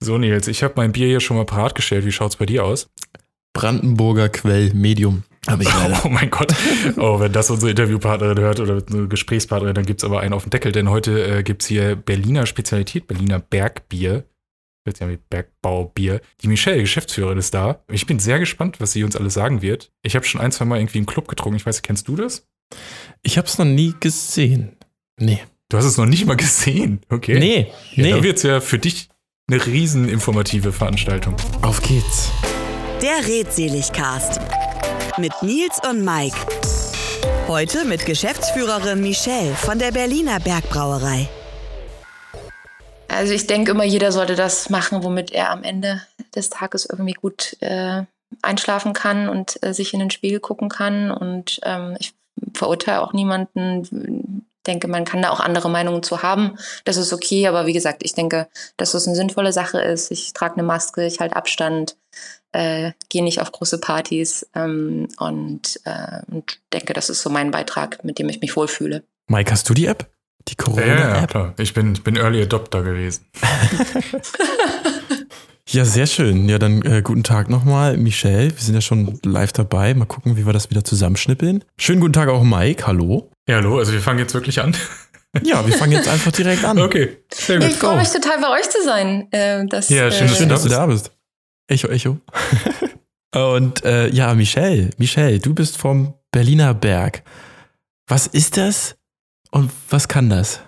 So, Nils, ich habe mein Bier hier schon mal parat gestellt. Wie schaut's bei dir aus? Brandenburger Quell Medium. Ich leider. Oh mein Gott. Oh, wenn das unsere Interviewpartnerin hört oder eine Gesprächspartnerin, dann gibt's aber einen auf dem Deckel, denn heute äh, gibt's hier Berliner Spezialität, Berliner Bergbier. Jetzt ja mit Bergbaubier. Die Michelle, Geschäftsführerin, ist da. Ich bin sehr gespannt, was sie uns alles sagen wird. Ich habe schon ein, zwei Mal irgendwie einen Club getrunken. Ich weiß, kennst du das? Ich habe es noch nie gesehen. Nee. Du hast es noch nicht mal gesehen, okay? Nee, Ja, nee. Dann wird's ja für dich eine riesen informative Veranstaltung. Auf geht's. Der Redseligcast mit Nils und Mike. Heute mit Geschäftsführerin Michelle von der Berliner Bergbrauerei. Also ich denke immer, jeder sollte das machen, womit er am Ende des Tages irgendwie gut äh, einschlafen kann und äh, sich in den Spiegel gucken kann. Und ähm, ich verurteile auch niemanden. Denke, man kann da auch andere Meinungen zu haben. Das ist okay, aber wie gesagt, ich denke, dass das eine sinnvolle Sache ist. Ich trage eine Maske, ich halte Abstand, äh, gehe nicht auf große Partys ähm, und, äh, und denke, das ist so mein Beitrag, mit dem ich mich wohlfühle. Mike, hast du die App? Die Ja, ja, Corona-App? klar. Ich bin, ich bin Early Adopter gewesen. Ja, sehr schön. Ja, dann äh, guten Tag nochmal, Michelle. Wir sind ja schon live dabei. Mal gucken, wie wir das wieder zusammenschnippeln. Schönen guten Tag auch, Mike. Hallo. Ja, hallo, also wir fangen jetzt wirklich an. Ja, wir fangen jetzt einfach direkt an. Okay, sehr Ich gut. freue mich total, bei euch zu sein. Äh, das, Ja, schön, äh, dass Schön, du dass du da bist. Echo, Echo. Und äh, ja, Michelle, Michelle, du bist vom Berliner Berg. Was ist das und was kann das?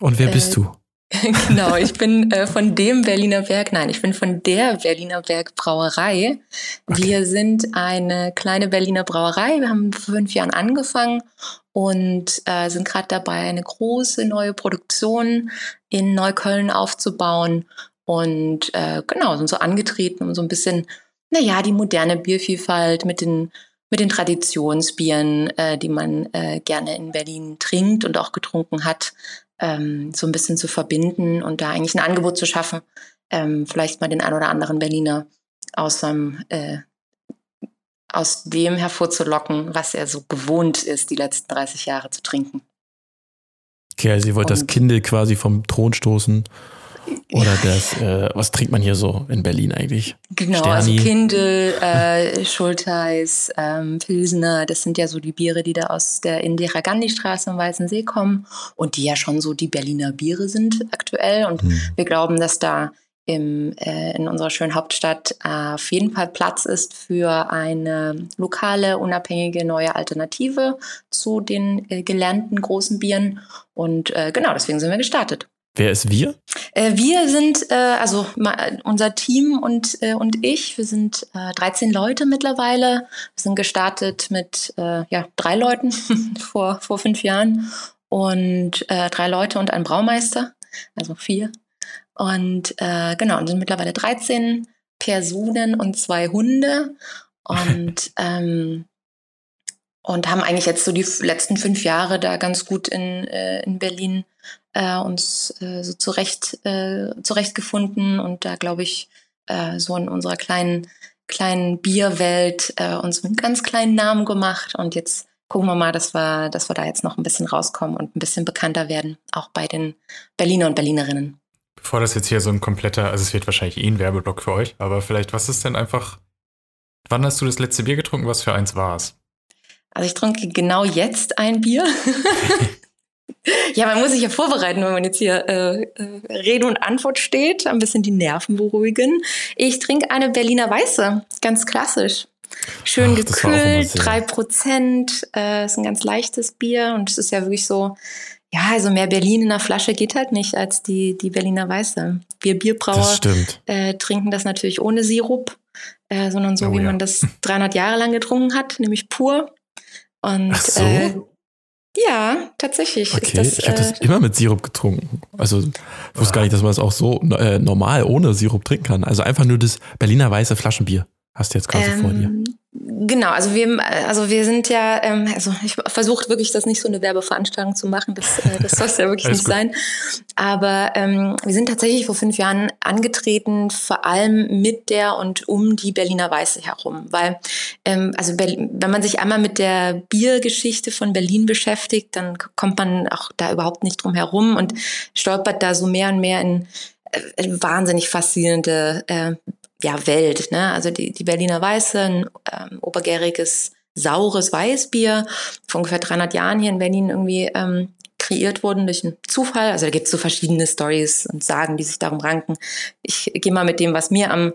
Und wer Äh, bist du? genau, ich bin äh, von dem Berliner Berg, nein, ich bin von der Berliner Berg Brauerei. Wir sind eine kleine Berliner Brauerei. Wir haben vor fünf Jahren angefangen und äh, sind gerade dabei, eine große neue Produktion in Neukölln aufzubauen. Und äh, genau, sind so angetreten, um so ein bisschen, naja, die moderne Biervielfalt mit den mit den Traditionsbieren, äh, die man äh, gerne in Berlin trinkt und auch getrunken hat, ähm, so ein bisschen zu verbinden und da eigentlich ein Angebot zu schaffen, ähm, vielleicht mal den ein oder anderen Berliner aus seinem äh, aus dem hervorzulocken, was er so gewohnt ist, die letzten 30 Jahre zu trinken. Okay, also ihr wollt das und- Kindle quasi vom Thron stoßen. Oder das, äh, was trinkt man hier so in Berlin eigentlich? Genau, Sterni. also Kindl, äh, Schulteis, ähm, Pilsner, das sind ja so die Biere, die da aus der Indira Gandhi Straße am Weißen See kommen und die ja schon so die Berliner Biere sind aktuell. Und Hm. wir glauben, dass da im, äh, in unserer schönen Hauptstadt äh, auf jeden Fall Platz ist für eine lokale, unabhängige neue Alternative zu den äh, gelernten großen Bieren. Und äh, genau, deswegen sind wir gestartet. Wer ist wir? Äh, wir sind, äh, also unser Team und, äh, und ich, wir sind äh, 13 Leute mittlerweile. Wir sind gestartet mit ja, drei Leuten vor, vor fünf Jahren und drei Leute und ein Braumeister, also vier. Und genau, und sind mittlerweile 13 Personen und zwei Hunde. Und ähm, und haben eigentlich jetzt so die letzten fünf Jahre da ganz gut in, äh, in Berlin äh, uns äh, so zurecht, äh, zurechtgefunden und da glaube ich äh, so in unserer kleinen kleinen Bierwelt äh, uns einen ganz kleinen Namen gemacht und jetzt gucken wir mal, dass wir, dass wir da jetzt noch ein bisschen rauskommen und ein bisschen bekannter werden, auch bei den Berliner und Berlinerinnen. Bevor das jetzt hier so ein kompletter, also es wird wahrscheinlich eh ein Werbeblock für euch, aber vielleicht, was ist denn einfach, wann hast du das letzte Bier getrunken, was für eins war es? Also ich trinke genau jetzt ein Bier. ja, man muss sich ja vorbereiten, wenn man jetzt hier äh, äh, Rede und Antwort steht, ein bisschen die Nerven beruhigen. Ich trinke eine Berliner Weiße, ganz klassisch. Schön Ach, gekühlt, sehr- drei Prozent, äh, ist ein ganz leichtes Bier und es ist ja wirklich so, ja, also mehr Berlin in der Flasche geht halt nicht als die, die Berliner Weiße. Wir Bierbrauer äh, trinken das natürlich ohne Sirup, äh, sondern so, Oh wie ja. man das 300 Jahre lang getrunken hat, nämlich pur. Und Ach so? äh, ja, tatsächlich Okay, das. ich habe das äh, immer mit Sirup getrunken. Also ich wusste gar nicht, dass man das auch so äh, normal ohne Sirup trinken kann. Also einfach nur das Berliner weiße Flaschenbier hast du jetzt quasi vor dir. Genau, also wir, also wir sind ja, ähm, also ich versuche wirklich, das nicht so eine Werbeveranstaltung zu machen, das, äh, das soll es ja wirklich nicht gut. sein. Aber ähm, wir sind tatsächlich vor fünf Jahren angetreten, vor allem mit der und um die Berliner Weiße herum. Weil, ähm, also Berlin, wenn man sich einmal mit der Biergeschichte von Berlin beschäftigt, dann kommt man auch da überhaupt nicht drum herum und stolpert da so mehr und mehr in wahnsinnig faszinierende äh, ja, Welt. Ne? Also die, die Berliner Weiße, ein ähm, obergäriges, saures Weißbier, vor ungefähr 300 Jahren hier in Berlin irgendwie ähm, kreiert wurden durch einen Zufall. Also da gibt es so verschiedene Stories und Sagen, die sich darum ranken. Ich gehe mal mit dem, was mir am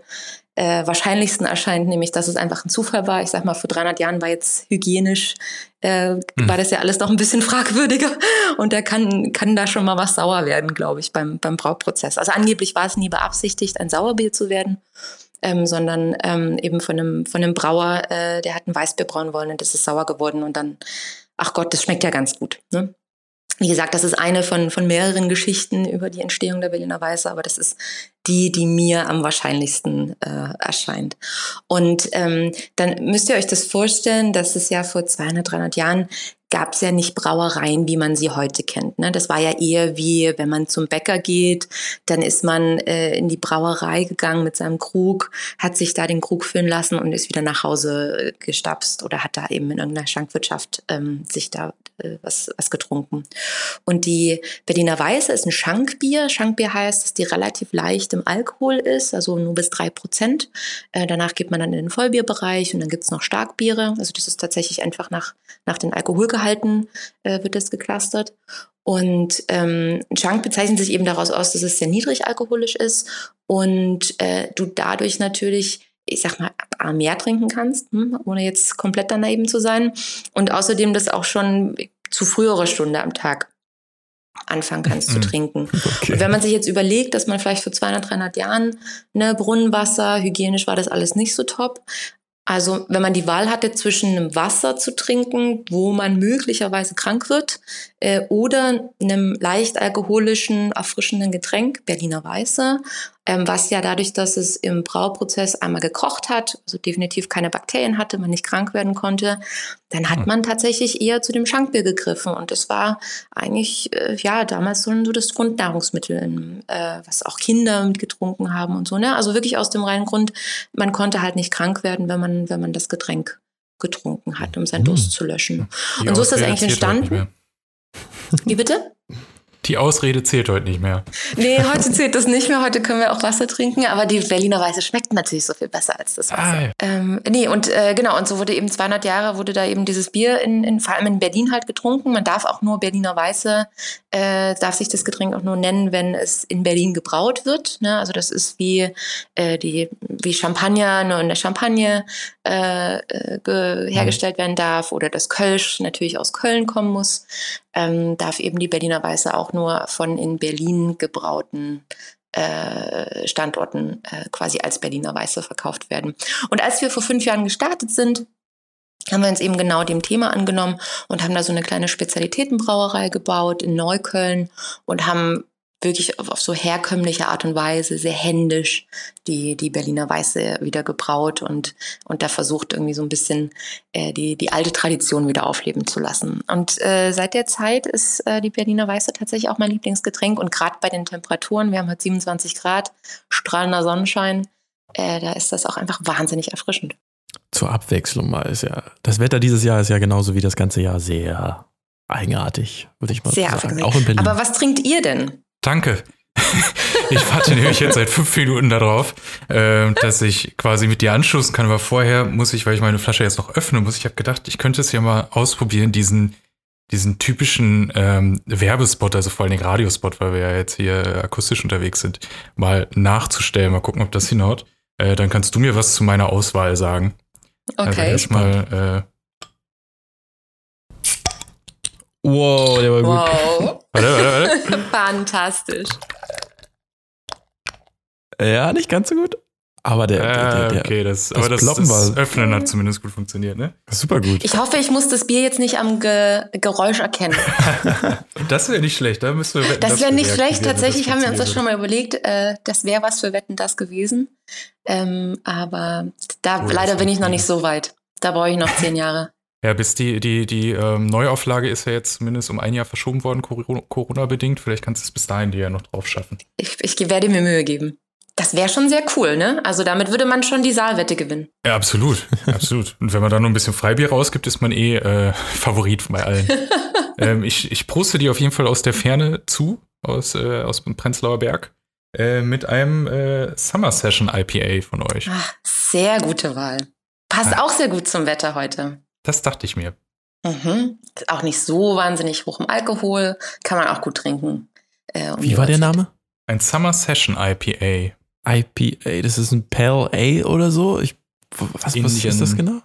äh, wahrscheinlichsten erscheint, nämlich, dass es einfach ein Zufall war. Ich sag mal, vor 300 Jahren war jetzt hygienisch, äh, mhm. war das ja alles noch ein bisschen fragwürdiger und da kann, kann da schon mal was sauer werden, glaube ich, beim, beim Brauprozess. Also angeblich war es nie beabsichtigt, ein Sauerbier zu werden. Ähm, sondern ähm, eben von einem, von einem Brauer, äh, der hat ein Weißbier brauen wollen und das ist sauer geworden und dann, ach Gott, das schmeckt ja ganz gut. Ne? Wie gesagt, das ist eine von, von mehreren Geschichten über die Entstehung der Berliner Weiße, aber das ist die, die mir am wahrscheinlichsten äh, erscheint. Und ähm, dann müsst ihr euch das vorstellen, dass es ja vor 200, 300 Jahren gab es ja nicht Brauereien, wie man sie heute kennt. Ne? Das war ja eher wie, wenn man zum Bäcker geht, dann ist man äh, in die Brauerei gegangen mit seinem Krug, hat sich da den Krug füllen lassen und ist wieder nach Hause äh, gestapst oder hat da eben in irgendeiner Schankwirtschaft ähm, sich da äh, was, was getrunken. Und die Berliner Weiße ist ein Schankbier. Schankbier heißt, dass die relativ leicht im Alkohol ist, also nur bis drei Prozent. Äh, danach geht man dann in den Vollbierbereich und dann gibt's noch Starkbiere. Also das ist tatsächlich einfach nach, nach den Alkoholgehalten äh, wird das geclustert. Und ähm, Chunk bezeichnet sich eben daraus aus, dass es sehr niedrig alkoholisch ist und äh, du dadurch natürlich ich sag mal, mehr trinken kannst, hm, ohne jetzt komplett daneben zu sein. Und außerdem das auch schon zu früherer Stunde am Tag anfangen kannst zu trinken. Okay. Und wenn man sich jetzt überlegt, dass man vielleicht vor 200, 300 Jahren ne, Brunnenwasser, hygienisch war das alles nicht so top, also wenn man die Wahl hatte zwischen einem Wasser zu trinken, wo man möglicherweise krank wird, äh, oder einem leicht alkoholischen, erfrischenden Getränk, Berliner Weiße, ähm, was ja dadurch, dass es im Brauprozess einmal gekocht hat, also definitiv keine Bakterien hatte, man nicht krank werden konnte, dann hat hm. man tatsächlich eher zu dem Schankbier gegriffen. Und das war eigentlich, äh, ja, damals so, so das Grundnahrungsmittel, äh, was auch Kinder mitgetrunken haben und so. Ne? Also wirklich aus dem reinen Grund, man konnte halt nicht krank werden, wenn man, wenn man das Getränk getrunken hat, um seinen Durst zu löschen. Die und so ist das eigentlich entstanden. Wie bitte? Die Ausrede zählt heute nicht mehr. Nee, heute zählt das nicht mehr. Heute können wir auch Wasser trinken, aber die Berliner Weiße schmeckt natürlich so viel besser als das Wasser. Ah, ja. ähm, nee, und äh, genau, und so wurde eben 200 Jahre, wurde da eben dieses Bier in, in, vor allem in Berlin halt getrunken. Man darf auch nur Berliner Weiße, äh, darf sich das Getränk auch nur nennen, wenn es in Berlin gebraut wird. Ne? Also das ist wie, äh, die, wie Champagner nur in der Champagne äh, äh, hergestellt werden darf oder das Kölsch natürlich aus Köln kommen muss ähm, darf eben die Berliner Weiße auch nur von in Berlin gebrauten äh, Standorten äh, quasi als Berliner Weiße verkauft werden. Und als wir vor fünf Jahren gestartet sind, haben wir uns eben genau dem Thema angenommen und haben da so eine kleine Spezialitätenbrauerei gebaut in Neukölln und haben wirklich auf, auf, so herkömmliche Art und Weise, sehr händisch, die, die Berliner Weiße wieder gebraut und, und da versucht irgendwie so ein bisschen äh, die, die alte Tradition wieder aufleben zu lassen. Und äh, seit der Zeit ist äh, die Berliner Weiße tatsächlich auch mein Lieblingsgetränk und gerade bei den Temperaturen, wir haben halt 27 Grad, strahlender Sonnenschein, äh, da ist das auch einfach wahnsinnig erfrischend. Zur Abwechslung mal ist ja, das Wetter dieses Jahr ist ja genauso wie das ganze Jahr sehr eigenartig, würde ich mal sehr sagen. Auch in Berlin. Aber was trinkt ihr denn? Danke. Ich warte nämlich jetzt seit fünf Minuten darauf, äh, dass ich quasi mit dir anschließen kann. Aber vorher muss ich, weil ich meine Flasche jetzt noch öffnen muss, ich habe gedacht, ich könnte es ja mal ausprobieren, diesen, diesen typischen ähm, Werbespot, also vor allem den Radiospot, weil wir ja jetzt hier akustisch unterwegs sind, mal nachzustellen. Mal gucken, ob das hinhaut. Äh, dann kannst du mir was zu meiner Auswahl sagen. Okay. Also erstmal. Äh, Wow, der war gut. Wow. warte, warte, warte. Fantastisch. Ja, nicht ganz so gut. Aber der, der, der, der okay, das, das, aber das, das Öffnen hat zumindest gut funktioniert, ne? Super gut. Ich hoffe, ich muss das Bier jetzt nicht am Ge Geräusch erkennen. das wäre nicht schlecht, da müssen wir wetten. Das wäre nicht schlecht. Tatsächlich haben wir uns das schon mal überlegt. Äh, das wäre was für Wetten das gewesen. Ähm, aber da oh, leider bin ich noch nicht so weit. Da brauche ich noch zehn Jahre. Ja, bis die, die, die ähm, Neuauflage ist ja jetzt zumindest um ein Jahr verschoben worden, Corona-bedingt. Vielleicht kannst du es bis dahin dir ja noch drauf schaffen. Ich, ich werde mir Mühe geben. Das wäre schon sehr cool, ne? Also damit würde man schon die Saalwette gewinnen. Ja, absolut. absolut. Und wenn man da nur ein bisschen Freibier rausgibt, ist man eh äh, Favorit bei allen. ähm, ich, ich proste dir auf jeden Fall aus der Ferne zu, aus, äh, aus dem Prenzlauer Berg. äh, mit einem äh, Summer Session IPA von euch. Ach, sehr gute Wahl. Passt Ja. auch sehr gut zum Wetter heute. Das dachte ich mir. Mhm. Auch nicht so wahnsinnig hoch im Alkohol, kann man auch gut trinken. Äh, um Wie war der. Name? Ein Summer Session IPA. IPA, das ist ein Pale A oder so? Ich, was, was ist das genau?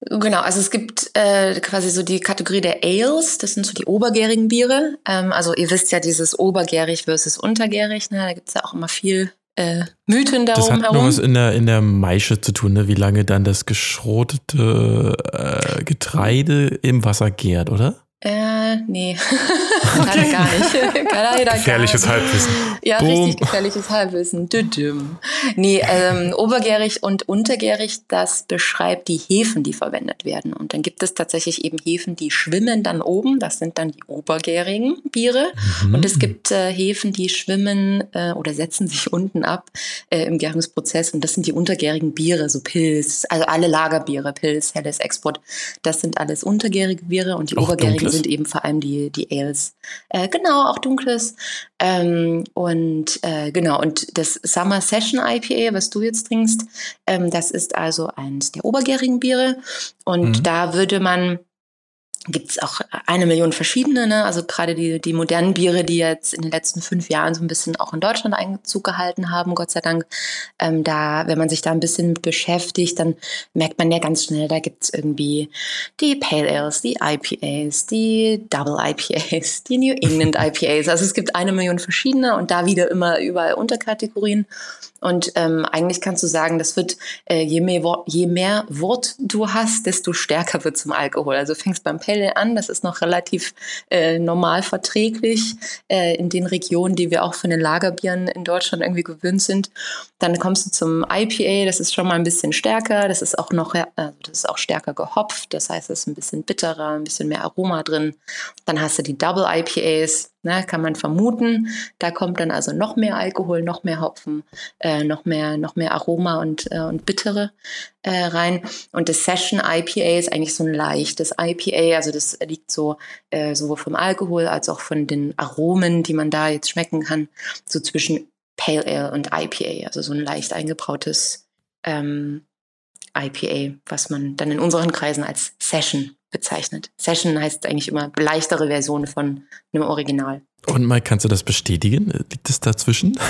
Genau, also es gibt äh, quasi so die Kategorie der Ales, das sind so die obergärigen Biere. Ähm, also ihr wisst ja dieses obergärig versus untergärig, ne? da gibt's ja auch immer viel äh, Mythen Das darum hat nur herum. was in der, in der Maische zu tun, ne? wie lange dann das geschrotete äh, Getreide im Wasser gärt, oder? Äh, nee. Leider gar nicht. Leider gar Gefährliches nicht. Halbwissen. Ja, Boom. richtig gefährliches Halbwissen. Düdüm. Nee, ähm, obergärig und untergärig, das beschreibt die Hefen, die verwendet werden. Und dann gibt es tatsächlich eben Hefen, die schwimmen dann oben. Das sind dann die obergärigen Biere. Mhm. Und es gibt äh, Hefen, die schwimmen äh, oder setzen sich unten ab äh, im Gärungsprozess. Und das sind die untergärigen Biere, so Pilz, also alle Lagerbiere, Pilz, Helles, Export. Das sind alles untergärige Biere und die Auch obergärigen dunkles? sind eben vor allem die, die Ales. Äh, genau, auch dunkles. Ähm, und äh, genau, und das Summer Session IPA, was du jetzt trinkst, ähm, das ist also eins der obergärigen Biere. Und Mhm. da würde man gibt es auch eine Million verschiedene, ne? also gerade die, die modernen Biere, die jetzt in den letzten fünf Jahren so ein bisschen auch in Deutschland Einzug gehalten haben, Gott sei Dank. Ähm, da, wenn man sich da ein bisschen mit beschäftigt, dann merkt man ja ganz schnell, da gibt es irgendwie die Pale Ales, die IPAs, die Double IPAs, die New England IPAs. Also es gibt eine Million verschiedene und da wieder immer überall Unterkategorien. Und ähm, eigentlich kannst du sagen, das wird, äh, je, mehr Wort, je mehr Wort du hast, desto stärker wird zum Alkohol. Also fängst beim Pale Ale an, das ist noch relativ äh, normal verträglich äh, in den Regionen, die wir auch von den Lagerbieren in Deutschland irgendwie gewöhnt sind. Dann kommst du zum IPA, das ist schon mal ein bisschen stärker, das ist auch noch, äh, das ist auch stärker gehopft, das heißt, es ist ein bisschen bitterer, ein bisschen mehr Aroma drin. Dann hast du die Double IPAs, ne, kann man vermuten. Da kommt dann also noch mehr Alkohol, noch mehr Hopfen, äh, noch mehr, noch mehr Aroma und, äh, und Bittere äh, rein. Und das Session IPA ist eigentlich so ein leichtes IPA, also das liegt so äh, sowohl vom Alkohol als auch von den Aromen, die man da jetzt schmecken kann, so zwischen Pale Ale und IPA, also so ein leicht eingebrautes ähm, IPA, was man dann in unseren Kreisen als Session bezeichnet. Session heißt eigentlich immer leichtere Version von einem Original. Und Mike, kannst du das bestätigen? Liegt es dazwischen?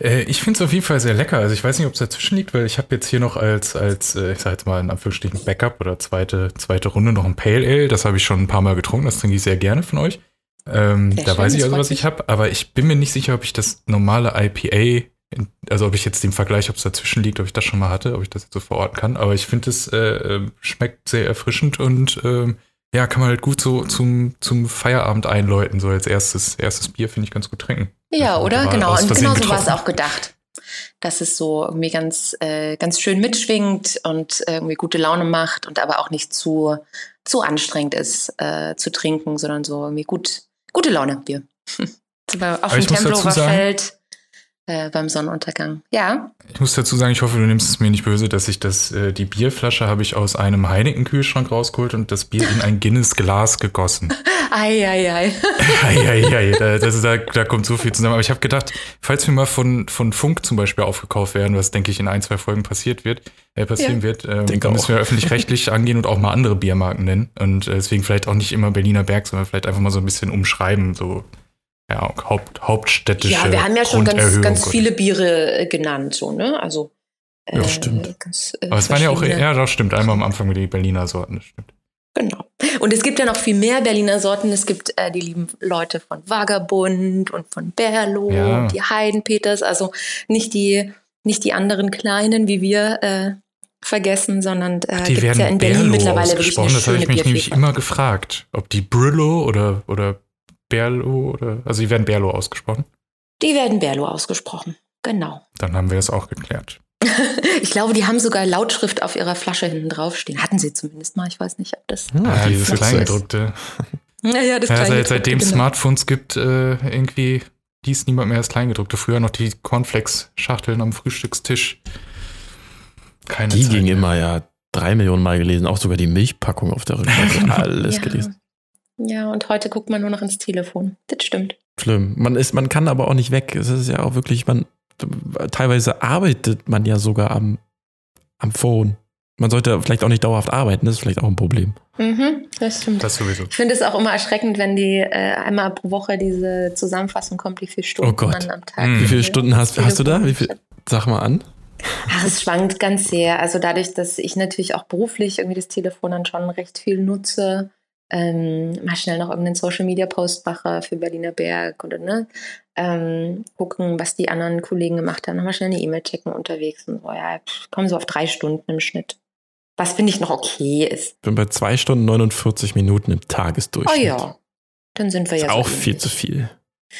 Äh, ich finde es auf jeden Fall sehr lecker. Also ich weiß nicht, ob es dazwischen liegt, weil ich habe jetzt hier noch als, als äh, ich sag jetzt mal in Anführungsstrichen Backup oder zweite, zweite Runde noch ein Pale Ale. Das habe ich schon ein paar Mal getrunken. Das trinke ich sehr gerne von euch. Ähm, da schön, weiß ich also, was ich habe. Aber ich bin mir nicht sicher, ob ich das normale IPA, also ob ich jetzt den Vergleich, ob es dazwischen liegt, ob ich das schon mal hatte, ob ich das jetzt so verorten kann. Aber ich finde, es äh, äh, schmeckt sehr erfrischend und ähm, ja, kann man halt gut so zum, zum Feierabend einläuten. So als erstes, erstes Bier finde ich ganz gut trinken. Ja, oder? Genau. Und genau so war es auch gedacht. Dass es so irgendwie ganz, äh, ganz schön mitschwingt und irgendwie gute Laune macht und aber auch nicht zu, zu anstrengend ist äh, zu trinken, sondern so irgendwie gut, gute Laune Bier. Auf Aber dem Tempelhofer Feld äh, beim Sonnenuntergang. Ja. Ich muss dazu sagen, ich hoffe, du nimmst es mir nicht böse, dass ich das, äh, die Bierflasche habe ich aus einem Heineken-Kühlschrank rausgeholt und das Bier in ein Guinness-Glas gegossen. Ei, ei, ei. Eieiei, da, das da, da kommt so viel zusammen. Aber ich habe gedacht, falls wir mal von, von Funk zum Beispiel aufgekauft werden, was denke ich in ein, zwei Folgen passiert wird, äh, passieren Ja. wird, ähm, dann müssen wir öffentlich-rechtlich angehen und auch mal andere Biermarken nennen. Und äh, deswegen vielleicht auch nicht immer Berliner Berg, sondern vielleicht einfach mal so ein bisschen umschreiben, so ja, Haupt, hauptstädtische Ja, wir haben ja schon ganz, ganz viele Biere äh, genannt, so, ne? Also. Ja, stimmt. Ganz, äh, Aber es waren ja auch, ja, das stimmt, einmal am Anfang die Berliner Sorten, das stimmt. Genau. Und es gibt ja noch viel mehr Berliner Sorten. Es gibt äh, die lieben Leute von Vagabund und von Berlo, Ja. die Heidenpeters, also nicht die, nicht die anderen kleinen, wie wir äh, vergessen, sondern äh, Die gibt's werden ja in Berlin Berlo mittlerweile wirklich eine. Das habe ich mich nämlich immer gefragt, ob die Brillo oder, oder Berlo oder, also die werden Berlo ausgesprochen. Die werden Berlo ausgesprochen. Genau. Dann haben wir das auch geklärt. Ich glaube, die haben sogar Lautschrift auf ihrer Flasche hinten draufstehen. Hatten sie zumindest mal. Ich weiß nicht, ob das. Ah, die dieses ist- Kleingedruckte. Naja, das Ja, seit, Kleingedruckte, seitdem es genau. Smartphones gibt, äh, irgendwie liest niemand mehr das Kleingedruckte. Früher noch die Cornflakes-Schachteln am Frühstückstisch. Keine Die Zeit ging mehr. immer ja drei Millionen Mal gelesen, auch sogar die Milchpackung auf der Rückseite. Alles Ja. gelesen. Ja, und heute guckt man nur noch ins Telefon. Das stimmt. Schlimm. Man ist, man kann aber auch nicht weg. Es ist ja auch wirklich, man teilweise arbeitet man ja sogar am, am Phone. Man sollte vielleicht auch nicht dauerhaft arbeiten, das ist vielleicht auch ein Problem. Mhm, das stimmt. Das sowieso. Ich finde es auch immer erschreckend, wenn die äh, einmal pro Woche diese Zusammenfassung kommt, wie viele Stunden Oh Gott. man am Tag. Mhm. Wie viele Stunden hast, hast du da? Wie viel, sag mal an. Ach, es schwankt ganz sehr. Also dadurch, dass ich natürlich auch beruflich irgendwie das Telefon dann schon recht viel nutze, ähm, mal schnell noch irgendeinen Social Media Post mache für Berliner Berg oder ne, ähm, gucken, was die anderen Kollegen gemacht haben, nochmal schnell eine E-Mail checken unterwegs und so. Ja, kommen so auf drei Stunden im Schnitt. Was finde ich noch okay ist. Bin bei zwei Stunden 49 Minuten im Oh Tagesdurchschnitt. ja, dann sind wir Ist ja auch so viel zu viel.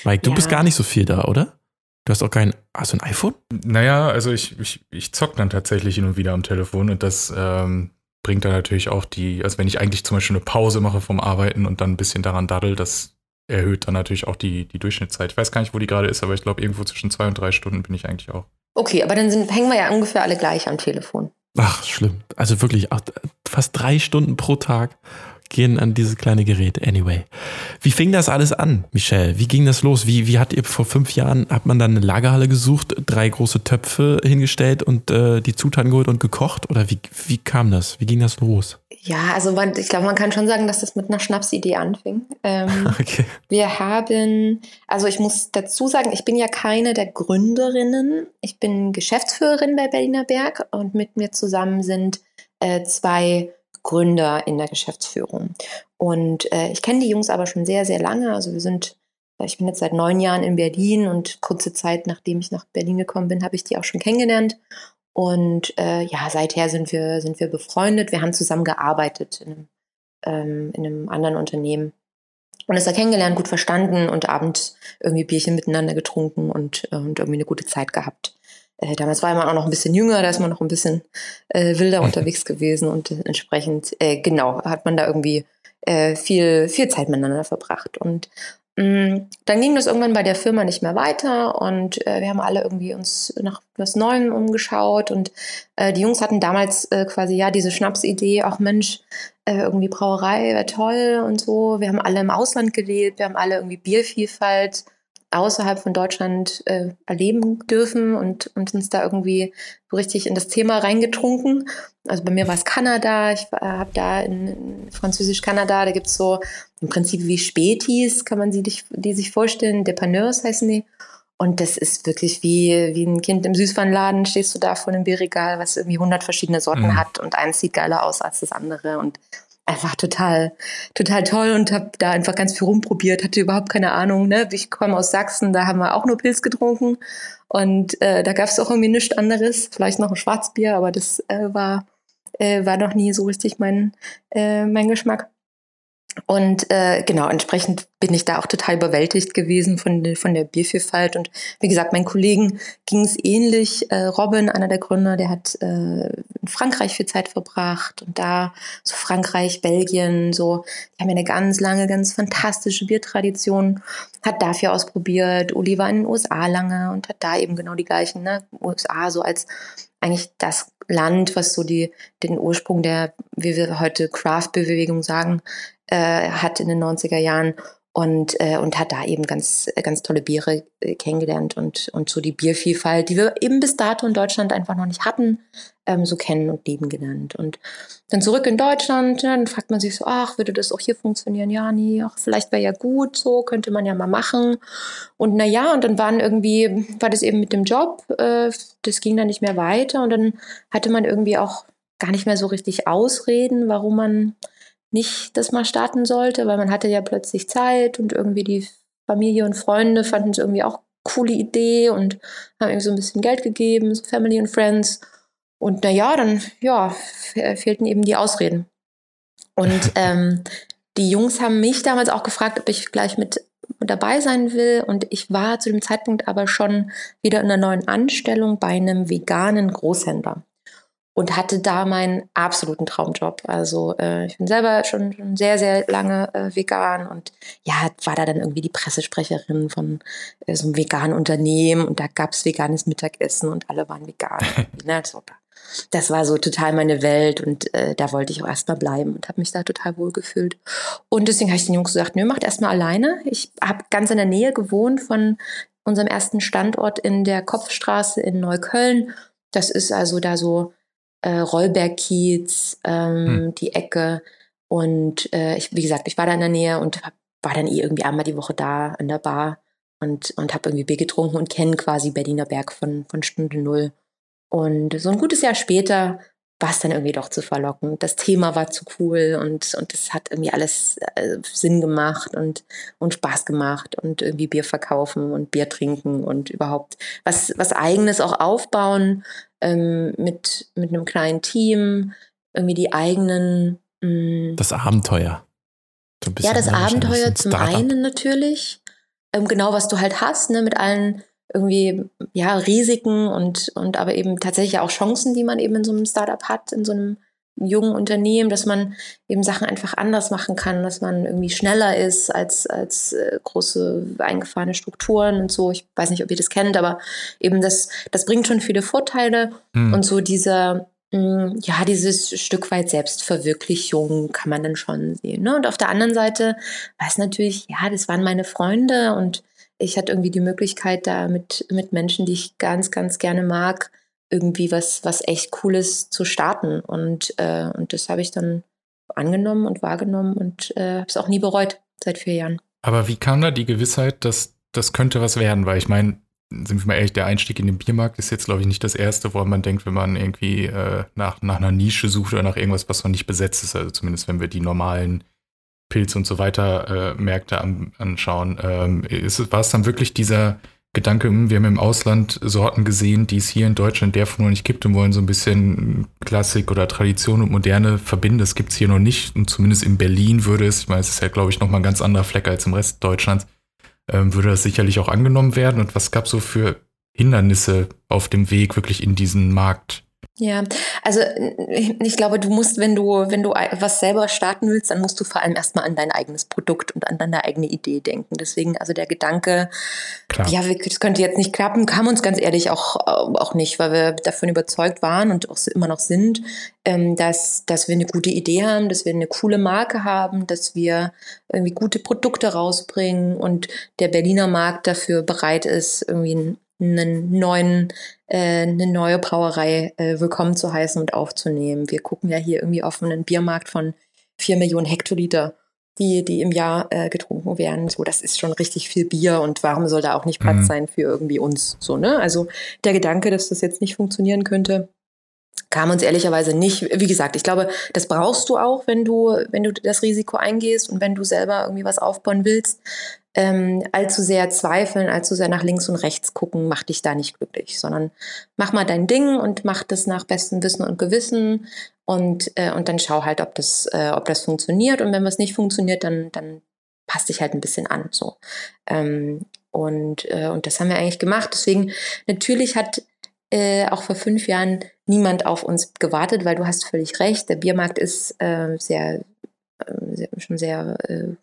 Mike, du Ja. bist gar nicht so viel da, oder? Du hast auch kein. Hast du ein iPhone? Naja, also ich, ich, ich zock dann tatsächlich hin und wieder am Telefon und das ähm, bringt dann natürlich auch die, also wenn ich eigentlich zum Beispiel eine Pause mache vom Arbeiten und dann ein bisschen daran daddel, das erhöht dann natürlich auch die, die Durchschnittszeit. Ich weiß gar nicht, wo die gerade ist, aber ich glaube, irgendwo zwischen zwei und drei Stunden bin ich eigentlich auch. Okay, aber dann sind, hängen wir ja ungefähr alle gleich am Telefon. Ach, schlimm. Also wirklich, fast drei Stunden pro Tag gehen an dieses kleine Gerät. Anyway. Wie fing das alles an, Michelle? Wie ging das los? Wie, wie hat ihr vor fünf Jahren, hat man dann eine Lagerhalle gesucht, drei große Töpfe hingestellt und äh, die Zutaten geholt und gekocht? Oder wie, wie kam das? Wie ging das los? Ja, also man, ich glaube, man kann schon sagen, dass das mit einer Schnapsidee anfing. Ähm, Okay. wir haben, also ich muss dazu sagen, ich bin ja keine der Gründerinnen. Ich bin Geschäftsführerin bei Berliner Berg und mit mir zusammen sind äh, zwei Gründer in der Geschäftsführung. Und äh, ich kenne die Jungs aber schon sehr, sehr lange. Also wir sind, ich bin jetzt seit neun Jahren in Berlin und kurze Zeit nachdem ich nach Berlin gekommen bin, habe ich die auch schon kennengelernt. Und äh, ja, seither sind wir, sind wir befreundet. Wir haben zusammen gearbeitet in einem, ähm, in einem anderen Unternehmen. Und es da kennengelernt, gut verstanden und abends irgendwie Bierchen miteinander getrunken und, äh, und irgendwie eine gute Zeit gehabt. Äh, damals war man auch noch ein bisschen jünger, da ist man noch ein bisschen äh, wilder unterwegs gewesen und äh, entsprechend, äh, genau, hat man da irgendwie äh, viel, viel Zeit miteinander verbracht. Und mh, dann ging das irgendwann bei der Firma nicht mehr weiter und äh, wir haben alle irgendwie uns nach was Neuem umgeschaut und äh, die Jungs hatten damals äh, quasi ja diese Schnapsidee, auch Mensch, äh, irgendwie Brauerei wäre toll und so. Wir haben alle im Ausland gelebt, wir haben alle irgendwie Biervielfalt außerhalb von Deutschland äh, erleben dürfen und, und uns da irgendwie so richtig in das Thema reingetrunken. Also bei mir war es Kanada, ich habe da in, in Französisch-Kanada, da gibt es so im Prinzip wie Spätis, kann man sie dich, die sich vorstellen, Depanneurs heißen die. Und das ist wirklich wie, wie ein Kind im Süßwarenladen, stehst du da vor einem Bierregal, was irgendwie 100 verschiedene Sorten Mhm. hat und eins sieht geiler aus als das andere und einfach total, total toll und habe da einfach ganz viel rumprobiert, hatte überhaupt keine Ahnung. Ne? Ich komme aus Sachsen, da haben wir auch nur Pilz getrunken und äh, da gab es auch irgendwie nichts anderes, vielleicht noch ein Schwarzbier, aber das äh, war, äh, war noch nie so richtig mein, äh, mein Geschmack. Und äh, genau, entsprechend bin ich da auch total überwältigt gewesen von, von der Biervielfalt. Und wie gesagt, meinen Kollegen ging es ähnlich. Äh, Robin, einer der Gründer, der hat äh, in Frankreich viel Zeit verbracht und da so Frankreich, Belgien, so, die haben ja eine ganz lange, ganz fantastische Biertradition, hat dafür ausprobiert. Uli war in den USA lange und hat da eben genau die gleichen, ne? USA so als eigentlich das Land, was so die, den Ursprung der, wie wir heute Craft-Bewegung sagen, äh, hat in den 90er Jahren und, äh, und hat da eben ganz, ganz tolle Biere äh, kennengelernt und, und so die Biervielfalt, die wir eben bis dato in Deutschland einfach noch nicht hatten, ähm, so kennen und lieben gelernt. Und dann zurück in Deutschland, ja, dann fragt man sich so, ach, würde das auch hier funktionieren? Ja, nee, ach, vielleicht wäre ja gut, so könnte man ja mal machen. Und na ja, und dann waren irgendwie, war das eben mit dem Job, äh, das ging dann nicht mehr weiter und dann hatte man irgendwie auch gar nicht mehr so richtig Ausreden, warum man nicht das mal starten sollte, weil man hatte ja plötzlich Zeit und irgendwie die Familie und Freunde fanden es irgendwie auch coole Idee und haben irgendwie so ein bisschen Geld gegeben, so Family und Friends. Und na ja, dann ja, fe- fehlten eben die Ausreden. Und ähm, die Jungs haben mich damals auch gefragt, ob ich gleich mit dabei sein will. Und ich war zu dem Zeitpunkt aber schon wieder in einer neuen Anstellung bei einem veganen Großhändler und hatte da meinen absoluten Traumjob. Also äh, ich bin selber schon, schon sehr, sehr lange äh, vegan und ja, war da dann irgendwie die Pressesprecherin von äh, so einem veganen Unternehmen und da gab's veganes Mittagessen und alle waren vegan. ne? so, da das war so total meine Welt und äh, da wollte ich auch erstmal bleiben und habe mich da total wohl gefühlt. Und deswegen habe ich den Jungs gesagt, nö, macht erstmal alleine. Ich habe ganz in der Nähe gewohnt von unserem ersten Standort in der Kopfstraße in Neukölln. Das ist also da so äh, Rollberg-Kiez, ähm, hm. die Ecke. Und äh, ich, wie gesagt, ich war da in der Nähe und hab, war dann eh irgendwie einmal die Woche da an der Bar und, und habe irgendwie Bier getrunken und kenne quasi Berliner Berg von, von Stunde Null. Und so ein gutes Jahr später war es dann irgendwie doch zu verlocken. Das Thema war zu cool und, und es hat irgendwie alles äh, Sinn gemacht und, und Spaß gemacht und irgendwie Bier verkaufen und Bier trinken und überhaupt was, was eigenes auch aufbauen ähm, mit, mit einem kleinen Team, irgendwie die eigenen. Mh, mm das Abenteuer. So ja, das Abenteuer zum einen natürlich. Ähm, genau, was du halt hast, ne, mit allen irgendwie ja Risiken und und aber eben tatsächlich auch Chancen, die man eben in so einem Startup hat, in so einem jungen Unternehmen, dass man eben Sachen einfach anders machen kann, dass man irgendwie schneller ist als als äh, große eingefahrene Strukturen und so. Ich weiß nicht, ob ihr das kennt, aber eben das das bringt schon viele Vorteile hm. und so dieser hm, ja, dieses Stück weit Selbstverwirklichung kann man dann schon sehen. Ne? Und auf der anderen Seite es natürlich, ja, das waren meine Freunde und ich hatte irgendwie die Möglichkeit, da mit, mit Menschen, die ich ganz, ganz gerne mag, irgendwie was, was echt Cooles zu starten. Und, äh, und das habe ich dann angenommen und wahrgenommen und äh, habe es auch nie bereut seit vier Jahren. Aber wie kam da die Gewissheit, dass das könnte was werden? Weil ich meine, sind wir mal ehrlich, der Einstieg in den Biermarkt ist jetzt, glaube ich, nicht das erste, woran man denkt, wenn man irgendwie äh, nach, nach einer Nische sucht oder nach irgendwas, was noch nicht besetzt ist. Also zumindest, wenn wir die normalen Pilz und so weiter äh, Märkte an, anschauen. Ähm, ist, war es dann wirklich dieser Gedanke, hm, wir haben im Ausland Sorten gesehen, die es hier in Deutschland der von noch nicht gibt und wollen so ein bisschen Klassik oder Tradition und Moderne verbinden. Das gibt es hier noch nicht und zumindest in Berlin würde es, ich meine, es ist ja, glaube ich, nochmal ein ganz anderer Fleck als im Rest Deutschlands, ähm, würde das sicherlich auch angenommen werden. Und was gab es so für Hindernisse auf dem Weg wirklich in diesen Markt ja, also ich glaube, du musst, wenn du, wenn du was selber starten willst, dann musst du vor allem erstmal an dein eigenes Produkt und an deine eigene Idee denken. Deswegen, also der Gedanke, Klar. ja, das könnte jetzt nicht klappen, kam uns ganz ehrlich auch, auch nicht, weil wir davon überzeugt waren und auch immer noch sind, ähm, dass, dass wir eine gute Idee haben, dass wir eine coole Marke haben, dass wir irgendwie gute Produkte rausbringen und der Berliner Markt dafür bereit ist, irgendwie ein einen neuen, äh, eine neue Brauerei äh, willkommen zu heißen und aufzunehmen. Wir gucken ja hier irgendwie auf einen Biermarkt von vier Millionen Hektoliter, die, die im Jahr äh, getrunken werden. So, das ist schon richtig viel Bier und warum soll da auch nicht Platz mhm. sein für irgendwie uns? So, ne? Also der Gedanke, dass das jetzt nicht funktionieren könnte, kam uns ehrlicherweise nicht. Wie gesagt, ich glaube, das brauchst du auch, wenn du, wenn du das Risiko eingehst und wenn du selber irgendwie was aufbauen willst ähm, allzu sehr zweifeln, allzu sehr nach links und rechts gucken, macht dich da nicht glücklich, sondern mach mal dein Ding und mach das nach bestem Wissen und Gewissen und, äh, und dann schau halt, ob das, äh, ob das funktioniert. Und wenn was nicht funktioniert, dann, dann passt dich halt ein bisschen an. So. Ähm, und, äh, und das haben wir eigentlich gemacht. Deswegen, natürlich hat äh, auch vor fünf Jahren niemand auf uns gewartet, weil du hast völlig recht. Der Biermarkt ist äh, sehr, äh, sehr, schon sehr äh,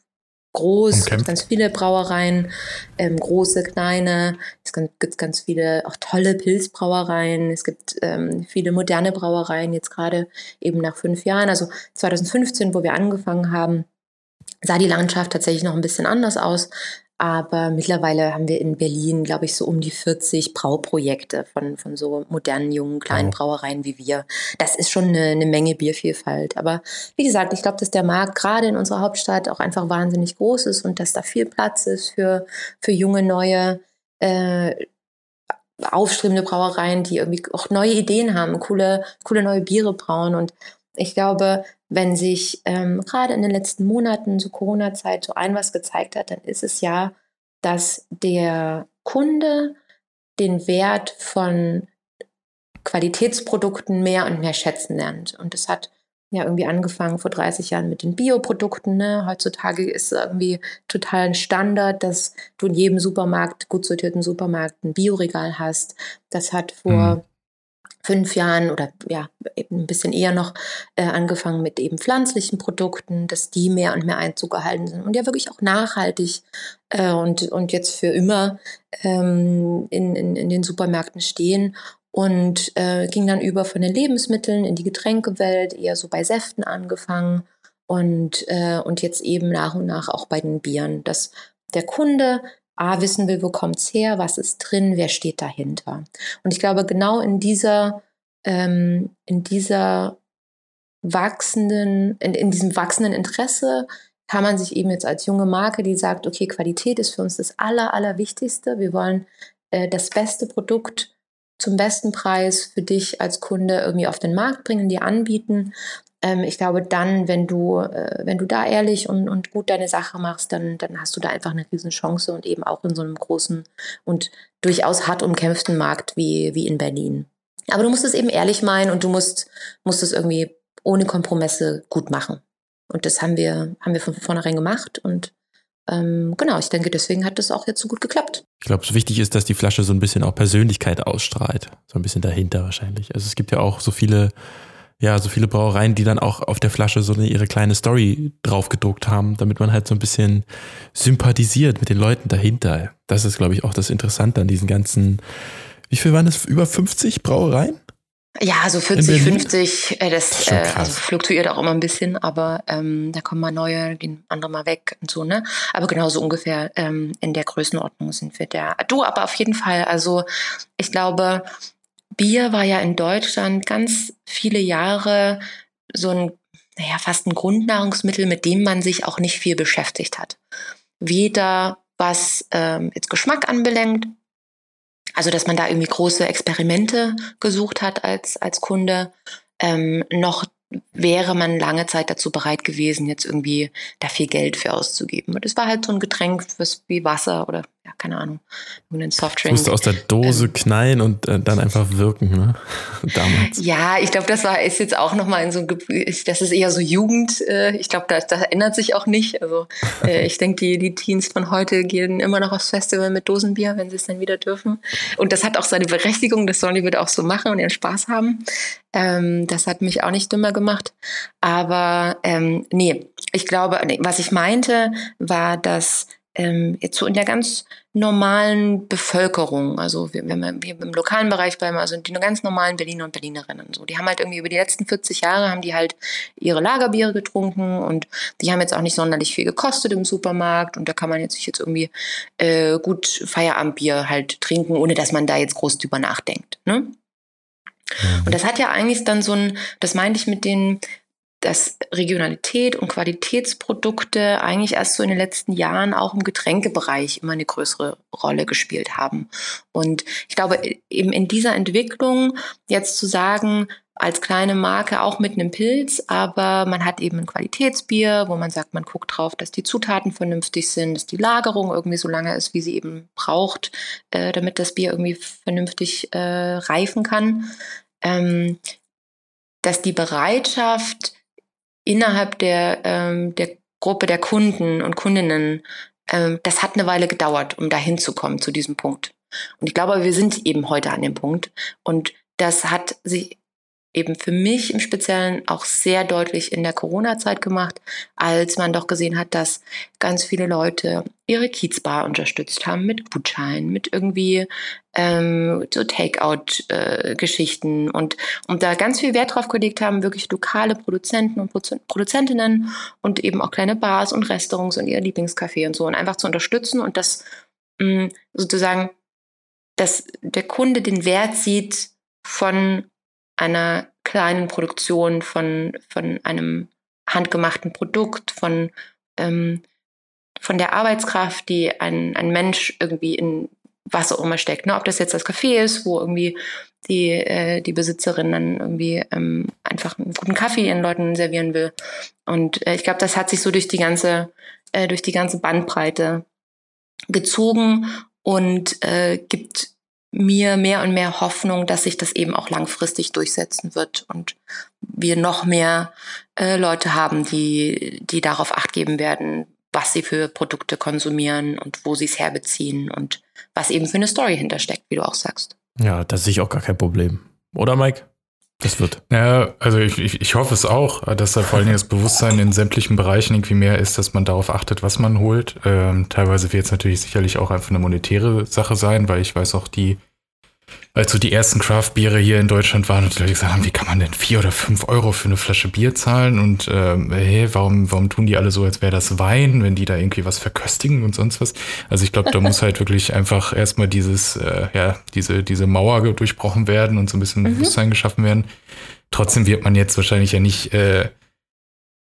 groß, es gibt ganz viele Brauereien, ähm, große, kleine. Es gibt ganz viele auch tolle Pilzbrauereien. Es gibt ähm, viele moderne Brauereien, jetzt gerade eben nach fünf Jahren. Also 2015, wo wir angefangen haben, sah die Landschaft tatsächlich noch ein bisschen anders aus. Aber mittlerweile haben wir in Berlin, glaube ich, so um die 40 Brauprojekte von, von so modernen, jungen, kleinen. Brauereien wie wir. Das ist schon eine, eine Menge Biervielfalt. Aber wie gesagt, ich glaube, dass der Markt gerade in unserer Hauptstadt auch einfach wahnsinnig groß ist und dass da viel Platz ist für, für junge, neue, äh, aufstrebende Brauereien, die irgendwie auch neue Ideen haben, coole, coole neue Biere brauen. Und ich glaube, wenn sich ähm, gerade in den letzten Monaten, so Corona-Zeit, so ein was gezeigt hat, dann ist es ja, dass der Kunde den Wert von Qualitätsprodukten mehr und mehr schätzen lernt. Und das hat ja irgendwie angefangen vor 30 Jahren mit den Bioprodukten. Ne? Heutzutage ist irgendwie total ein Standard, dass du in jedem Supermarkt, gut sortierten Supermarkt, ein Bioregal hast. Das hat vor mhm fünf Jahren oder ja, ein bisschen eher noch äh, angefangen mit eben pflanzlichen Produkten, dass die mehr und mehr Einzug gehalten sind und ja wirklich auch nachhaltig äh, und, und jetzt für immer ähm, in, in, in den Supermärkten stehen. und äh, ging dann über von den Lebensmitteln in die Getränkewelt, eher so bei Säften angefangen und, äh, und jetzt eben nach und nach auch bei den Bieren, dass der Kunde A wissen will, wo kommt's her, was ist drin, wer steht dahinter. Und ich glaube, genau in dieser, ähm, in dieser wachsenden, in, in diesem wachsenden Interesse kann man sich eben jetzt als junge Marke, die sagt, okay, Qualität ist für uns das Aller, Allerwichtigste. Wir wollen äh, das beste Produkt zum besten Preis für dich als Kunde irgendwie auf den Markt bringen, dir anbieten. Ähm, ich glaube, dann, wenn du, äh, wenn du da ehrlich und, und gut deine Sache machst, dann, dann hast du da einfach eine riesen Chance und eben auch in so einem großen und durchaus hart umkämpften Markt wie, wie in Berlin. Aber du musst es eben ehrlich meinen und du musst, musst es irgendwie ohne Kompromisse gut machen. Und das haben wir, haben wir von vornherein gemacht und ähm, genau, ich denke, deswegen hat das auch jetzt so gut geklappt. Ich glaube, so wichtig ist, dass die Flasche so ein bisschen auch Persönlichkeit ausstrahlt. So ein bisschen dahinter wahrscheinlich. Also es gibt ja auch so viele, ja, so viele Brauereien, die dann auch auf der Flasche so eine, ihre kleine Story draufgedruckt haben, damit man halt so ein bisschen sympathisiert mit den Leuten dahinter. Das ist, glaube ich, auch das Interessante an diesen ganzen, wie viel waren das? Über 50 Brauereien? Ja, so 40, 50, äh, das äh, also fluktuiert auch immer ein bisschen, aber ähm, da kommen mal neue, gehen andere mal weg und so, ne? Aber genauso ungefähr ähm, in der Größenordnung sind wir da. Du, aber auf jeden Fall, also ich glaube, Bier war ja in Deutschland ganz viele Jahre so ein, naja, fast ein Grundnahrungsmittel, mit dem man sich auch nicht viel beschäftigt hat. Weder was ähm, jetzt Geschmack anbelangt, also, dass man da irgendwie große Experimente gesucht hat als, als Kunde, ähm, noch wäre man lange Zeit dazu bereit gewesen, jetzt irgendwie da viel Geld für auszugeben. Und es war halt so ein Getränk was wie Wasser oder keine Ahnung, irgendein Softdrink. Musste aus der Dose ähm, knallen und äh, dann einfach wirken, ne? Damals. Ja, ich glaube, das war ist jetzt auch nochmal in so, das ist eher so Jugend. Äh, ich glaube, das, das ändert sich auch nicht. Also äh, ich denke, die, die Teens von heute gehen immer noch aufs Festival mit Dosenbier, wenn sie es dann wieder dürfen. Und das hat auch seine Berechtigung, das sollen die bitte auch so machen und ihren Spaß haben. Ähm, das hat mich auch nicht dümmer gemacht. Aber ähm, nee, ich glaube, nee, was ich meinte, war, dass ähm, jetzt so in der ganz normalen Bevölkerung, also wenn wir, wir im lokalen Bereich bleiben, also die ganz normalen Berliner und Berlinerinnen, so, die haben halt irgendwie über die letzten 40 Jahre haben die halt ihre Lagerbiere getrunken und die haben jetzt auch nicht sonderlich viel gekostet im Supermarkt und da kann man jetzt sich jetzt irgendwie äh, gut Feierabendbier halt trinken, ohne dass man da jetzt groß drüber nachdenkt. Ne? Und das hat ja eigentlich dann so ein, das meinte ich mit den dass Regionalität und Qualitätsprodukte eigentlich erst so in den letzten Jahren auch im Getränkebereich immer eine größere Rolle gespielt haben. Und ich glaube, eben in dieser Entwicklung jetzt zu sagen, als kleine Marke auch mit einem Pilz, aber man hat eben ein Qualitätsbier, wo man sagt, man guckt drauf, dass die Zutaten vernünftig sind, dass die Lagerung irgendwie so lange ist, wie sie eben braucht, äh, damit das Bier irgendwie vernünftig äh, reifen kann. Ähm, dass die Bereitschaft, innerhalb der, ähm, der Gruppe der Kunden und Kundinnen, ähm, das hat eine Weile gedauert, um da hinzukommen zu diesem Punkt. Und ich glaube, wir sind eben heute an dem Punkt. Und das hat sich eben für mich im Speziellen auch sehr deutlich in der Corona-Zeit gemacht, als man doch gesehen hat, dass ganz viele Leute ihre Kiezbar unterstützt haben mit Gutscheinen, mit irgendwie ähm, so Takeout-Geschichten. Äh, und, und da ganz viel Wert drauf gelegt haben, wirklich lokale Produzenten und Produzentinnen und eben auch kleine Bars und Restaurants und ihr Lieblingscafé und so. Und einfach zu unterstützen und das mh, mm, sozusagen, dass der Kunde den Wert sieht von einer kleinen Produktion, von, von einem handgemachten Produkt, von, ähm, von der Arbeitskraft, die ein, ein Mensch irgendwie in was auch immer steckt. Ne? Ob das jetzt das Café ist, wo irgendwie die, äh, die Besitzerin dann irgendwie ähm, einfach einen guten Kaffee ihren Leuten servieren will. Und äh, ich glaube, das hat sich so durch die ganze, äh, durch die ganze Bandbreite gezogen und äh, gibt mir mehr und mehr Hoffnung, dass sich das eben auch langfristig durchsetzen wird und wir noch mehr äh, Leute haben, die, die darauf acht geben werden, was sie für Produkte konsumieren und wo sie es herbeziehen und was eben für eine Story hintersteckt, wie du auch sagst. Ja, das sehe ich auch gar kein Problem. Oder Mike? Das wird. Ja, also ich, ich, ich hoffe es auch, dass da vor allen Dingen das Bewusstsein in sämtlichen Bereichen irgendwie mehr ist, dass man darauf achtet, was man holt. Ähm, teilweise wird es natürlich sicherlich auch einfach eine monetäre Sache sein, weil ich weiß auch, die als so die ersten Craft-Biere hier in Deutschland waren und die Leute gesagt haben, wie kann man denn vier oder fünf Euro für eine Flasche Bier zahlen? Und ähm, hey, warum, warum tun die alle so, als wäre das Wein, wenn die da irgendwie was verköstigen und sonst was? Also ich glaube, da muss halt wirklich einfach erstmal dieses, äh, ja, diese, diese Mauer durchbrochen werden und so ein bisschen mhm. Bewusstsein geschaffen werden. Trotzdem wird man jetzt wahrscheinlich ja nicht äh,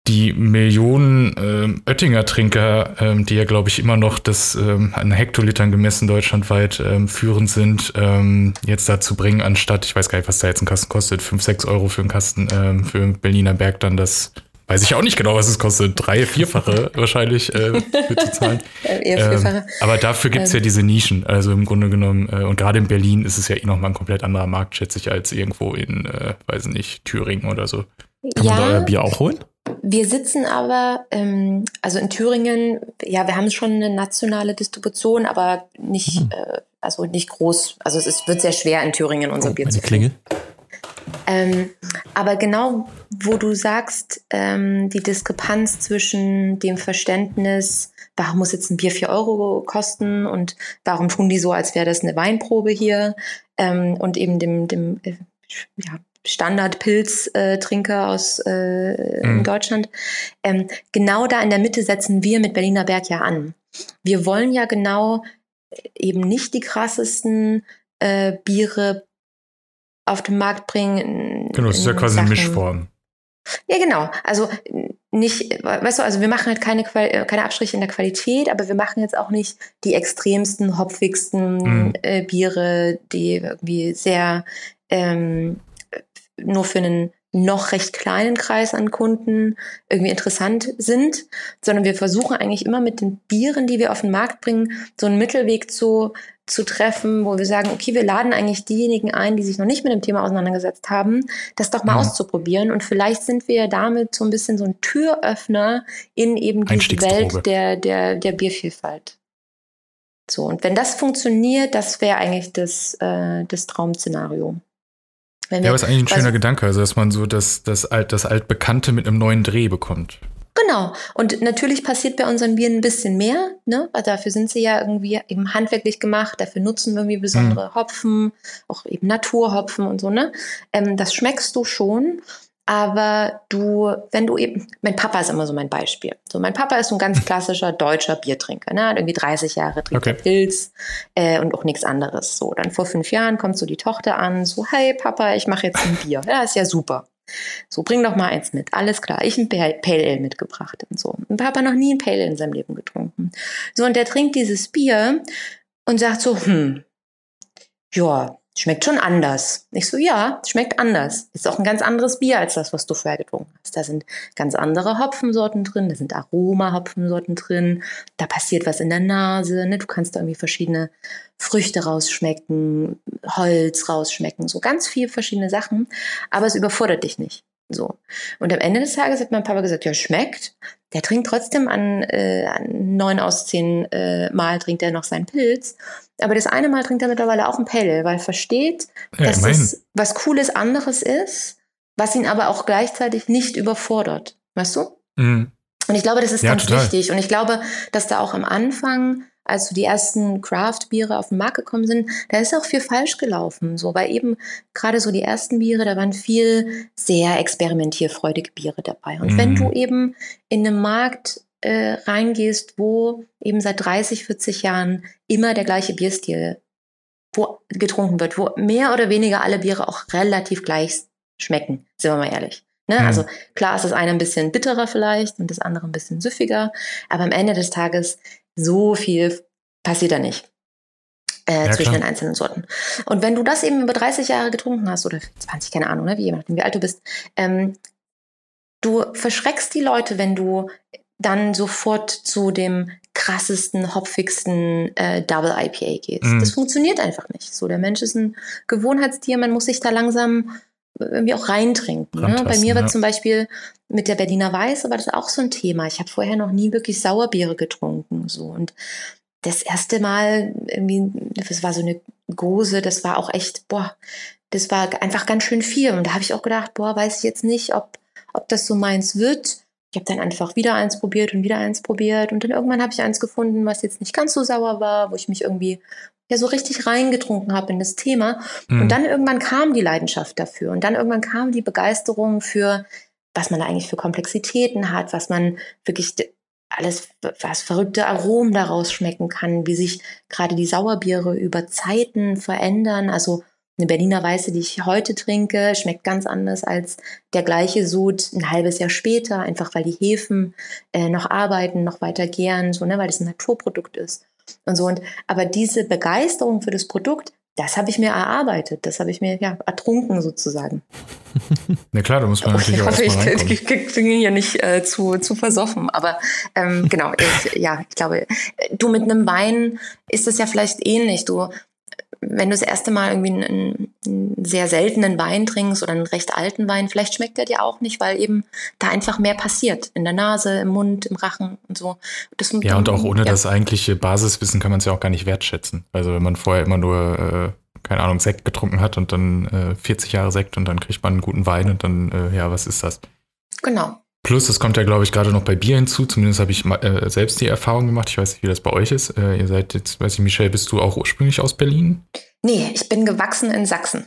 die Millionen ähm, Oettinger-Trinker, ähm, die ja, glaube ich, immer noch das ähm, an Hektolitern gemessen deutschlandweit ähm, führend sind, ähm, jetzt dazu bringen, anstatt, ich weiß gar nicht, was da jetzt ein Kasten kostet, 5, 6 Euro für einen Kasten, ähm, für einen Berliner Berg dann das, weiß ich auch nicht genau, was es kostet, drei, vierfache wahrscheinlich äh, für zu zahlen. Eher vierfache. aber dafür gibt es ja diese Nischen, also im Grunde genommen, äh, und gerade in Berlin ist es ja eh nochmal ein komplett anderer Markt, schätze ich, als irgendwo in, äh, weiß nicht, Thüringen oder so. Kann ja. man da euer Bier auch holen? Wir sitzen aber, ähm, also in Thüringen, ja, wir haben schon eine nationale Distribution, aber nicht, mhm. äh, also nicht groß. Also es ist, wird sehr schwer in Thüringen unser oh, Bier zu Klingel. Ähm, aber genau, wo du sagst, ähm, die Diskrepanz zwischen dem Verständnis, warum muss jetzt ein Bier 4 Euro kosten und warum tun die so, als wäre das eine Weinprobe hier ähm, und eben dem, dem äh, ja, Standard-Pilztrinker aus äh, mhm. Deutschland. Ähm, genau da in der Mitte setzen wir mit Berliner Berg ja an. Wir wollen ja genau äh, eben nicht die krassesten äh, Biere auf den Markt bringen. Genau, das ist ja quasi Sachen. eine Mischform. Ja, genau. Also nicht, weißt du, also wir machen halt keine, äh, keine Abstriche in der Qualität, aber wir machen jetzt auch nicht die extremsten, hopfigsten mhm. äh, Biere, die irgendwie sehr ähm, nur für einen noch recht kleinen Kreis an Kunden irgendwie interessant sind, sondern wir versuchen eigentlich immer mit den Bieren, die wir auf den Markt bringen, so einen Mittelweg zu, zu treffen, wo wir sagen, okay, wir laden eigentlich diejenigen ein, die sich noch nicht mit dem Thema auseinandergesetzt haben, das doch mal ja. auszuprobieren. Und vielleicht sind wir damit so ein bisschen so ein Türöffner in eben diese Welt der, der, der Biervielfalt. So, und wenn das funktioniert, das wäre eigentlich das, äh, das Traum-Szenario. Wenn ja, aber ist eigentlich ein schöner Gedanke, also dass man so das, das, Alt, das Altbekannte mit einem neuen Dreh bekommt. Genau. Und natürlich passiert bei unseren Bieren ein bisschen mehr, ne? Weil dafür sind sie ja irgendwie eben handwerklich gemacht, dafür nutzen wir irgendwie besondere hm. Hopfen, auch eben Naturhopfen und so, ne? Ähm, das schmeckst du schon. Aber du, wenn du eben, mein Papa ist immer so mein Beispiel. So, mein Papa ist so ein ganz klassischer deutscher Biertrinker, ne? Hat irgendwie 30 Jahre, trinkt okay. Pilz äh, und auch nichts anderes. So, dann vor fünf Jahren kommt so die Tochter an, so, hey Papa, ich mache jetzt ein Bier. Ja, ist ja super. So, bring doch mal eins mit. Alles klar. Ich ein Pale Ale mitgebracht und so. Und Papa noch nie ein Pale Ale in seinem Leben getrunken. So, und der trinkt dieses Bier und sagt so, hm, ja, schmeckt schon anders. Ich so, ja, schmeckt anders. Ist auch ein ganz anderes Bier als das, was du vorher getrunken hast. Da sind ganz andere Hopfensorten drin, da sind Aroma-Hopfensorten drin, da passiert was in der Nase, ne? du kannst da irgendwie verschiedene Früchte rausschmecken, Holz rausschmecken, so ganz viele verschiedene Sachen, aber es überfordert dich nicht. So. Und am Ende des Tages hat mein Papa gesagt, ja, schmeckt. Der trinkt trotzdem an, äh, an neun aus zehn äh, Mal trinkt er noch seinen Pilz. Aber das eine Mal trinkt er mittlerweile auch ein Pale, weil er versteht, ja, dass es was Cooles anderes ist, was ihn aber auch gleichzeitig nicht überfordert. Weißt du? Mhm. Und ich glaube, das ist ja, ganz total. wichtig. Und ich glaube, dass da auch am Anfang als so die ersten Craft-Biere auf den Markt gekommen sind, da ist auch viel falsch gelaufen. So, weil eben gerade so die ersten Biere, da waren viel sehr experimentierfreudige Biere dabei. Und mhm. wenn du eben in einem Markt äh, reingehst, wo eben seit 30, 40 Jahren immer der gleiche Bierstil wo getrunken wird, wo mehr oder weniger alle Biere auch relativ gleich schmecken, sind wir mal ehrlich. Ne? Mhm. Also klar ist das eine ein bisschen bitterer vielleicht und das andere ein bisschen süffiger, aber am Ende des Tages so viel passiert da nicht. Äh, ja, zwischen klar. den einzelnen Sorten. Und wenn du das eben über 30 Jahre getrunken hast, oder 20, keine Ahnung, ne, wie, wie alt du bist, ähm, du verschreckst die Leute, wenn du dann sofort zu dem krassesten, hopfigsten äh, Double IPA gehst. Mm. Das funktioniert einfach nicht. So, der Mensch ist ein Gewohnheitstier, man muss sich da langsam irgendwie auch reintrinken. Ne? Bei mir war ja. zum Beispiel mit der Berliner Weiße war das auch so ein Thema. Ich habe vorher noch nie wirklich Sauerbiere getrunken. So. Und das erste Mal, irgendwie, das war so eine Gose, das war auch echt, boah, das war einfach ganz schön viel. Und da habe ich auch gedacht, boah, weiß ich jetzt nicht, ob, ob das so meins wird. Ich habe dann einfach wieder eins probiert und wieder eins probiert. Und dann irgendwann habe ich eins gefunden, was jetzt nicht ganz so sauer war, wo ich mich irgendwie ja so richtig reingetrunken habe in das Thema. Mhm. Und dann irgendwann kam die Leidenschaft dafür. Und dann irgendwann kam die Begeisterung für, was man da eigentlich für Komplexitäten hat, was man wirklich alles, was verrückte Aromen daraus schmecken kann, wie sich gerade die Sauerbiere über Zeiten verändern. Also eine Berliner Weiße, die ich heute trinke, schmeckt ganz anders als der gleiche Sud ein halbes Jahr später, einfach weil die Hefen äh, noch arbeiten, noch weiter gären, so, ne, weil das ein Naturprodukt ist und so. Und, aber diese Begeisterung für das Produkt, das habe ich mir erarbeitet, das habe ich mir ja ertrunken sozusagen. Na klar, da muss man natürlich ich auch hoffe, ich bin hier nicht äh, zu, zu versoffen. Aber ähm, genau, ich, ja, ich glaube, du mit einem Wein ist es ja vielleicht ähnlich. Du, wenn du das erste Mal irgendwie einen, einen sehr seltenen Wein trinkst oder einen recht alten Wein, vielleicht schmeckt der dir auch nicht, weil eben da einfach mehr passiert. In der Nase, im Mund, im Rachen und so. Das, Ja, und auch ohne ja. das eigentliche Basiswissen kann man es ja auch gar nicht wertschätzen. Also wenn man vorher immer nur, äh, keine Ahnung, Sekt getrunken hat und dann äh, 40 Jahre Sekt und dann kriegt man einen guten Wein und dann, äh, ja, was ist das? Genau. Plus, es kommt ja, glaube ich, gerade noch bei Bier hinzu. Zumindest habe ich äh, selbst die Erfahrung gemacht. Ich weiß nicht, wie das bei euch ist. Äh, ihr seid jetzt, weiß ich, Michelle, bist du auch ursprünglich aus Berlin? Nee, ich bin gewachsen in Sachsen.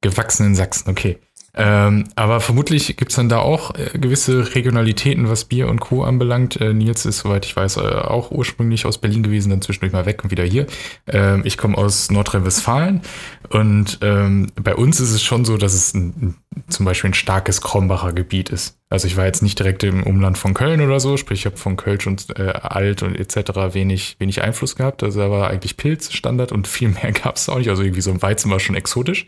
Gewachsen in Sachsen, okay. Ähm, aber vermutlich gibt es dann da auch äh, gewisse Regionalitäten, was Bier und Co. anbelangt. Äh, Nils ist, soweit ich weiß, äh, auch ursprünglich aus Berlin gewesen, dann zwischendurch mal weg und wieder hier. Ähm, ich komme aus Nordrhein-Westfalen und ähm, bei uns ist es schon so, dass es ein, zum Beispiel ein starkes Krombacher Gebiet ist. Also ich war jetzt nicht direkt im Umland von Köln oder so, sprich ich habe von Kölsch und äh, Alt und etc. wenig, wenig Einfluss gehabt. Also da war eigentlich Pilz Standard und viel mehr gab es auch nicht. Also irgendwie so ein Weizen war schon exotisch.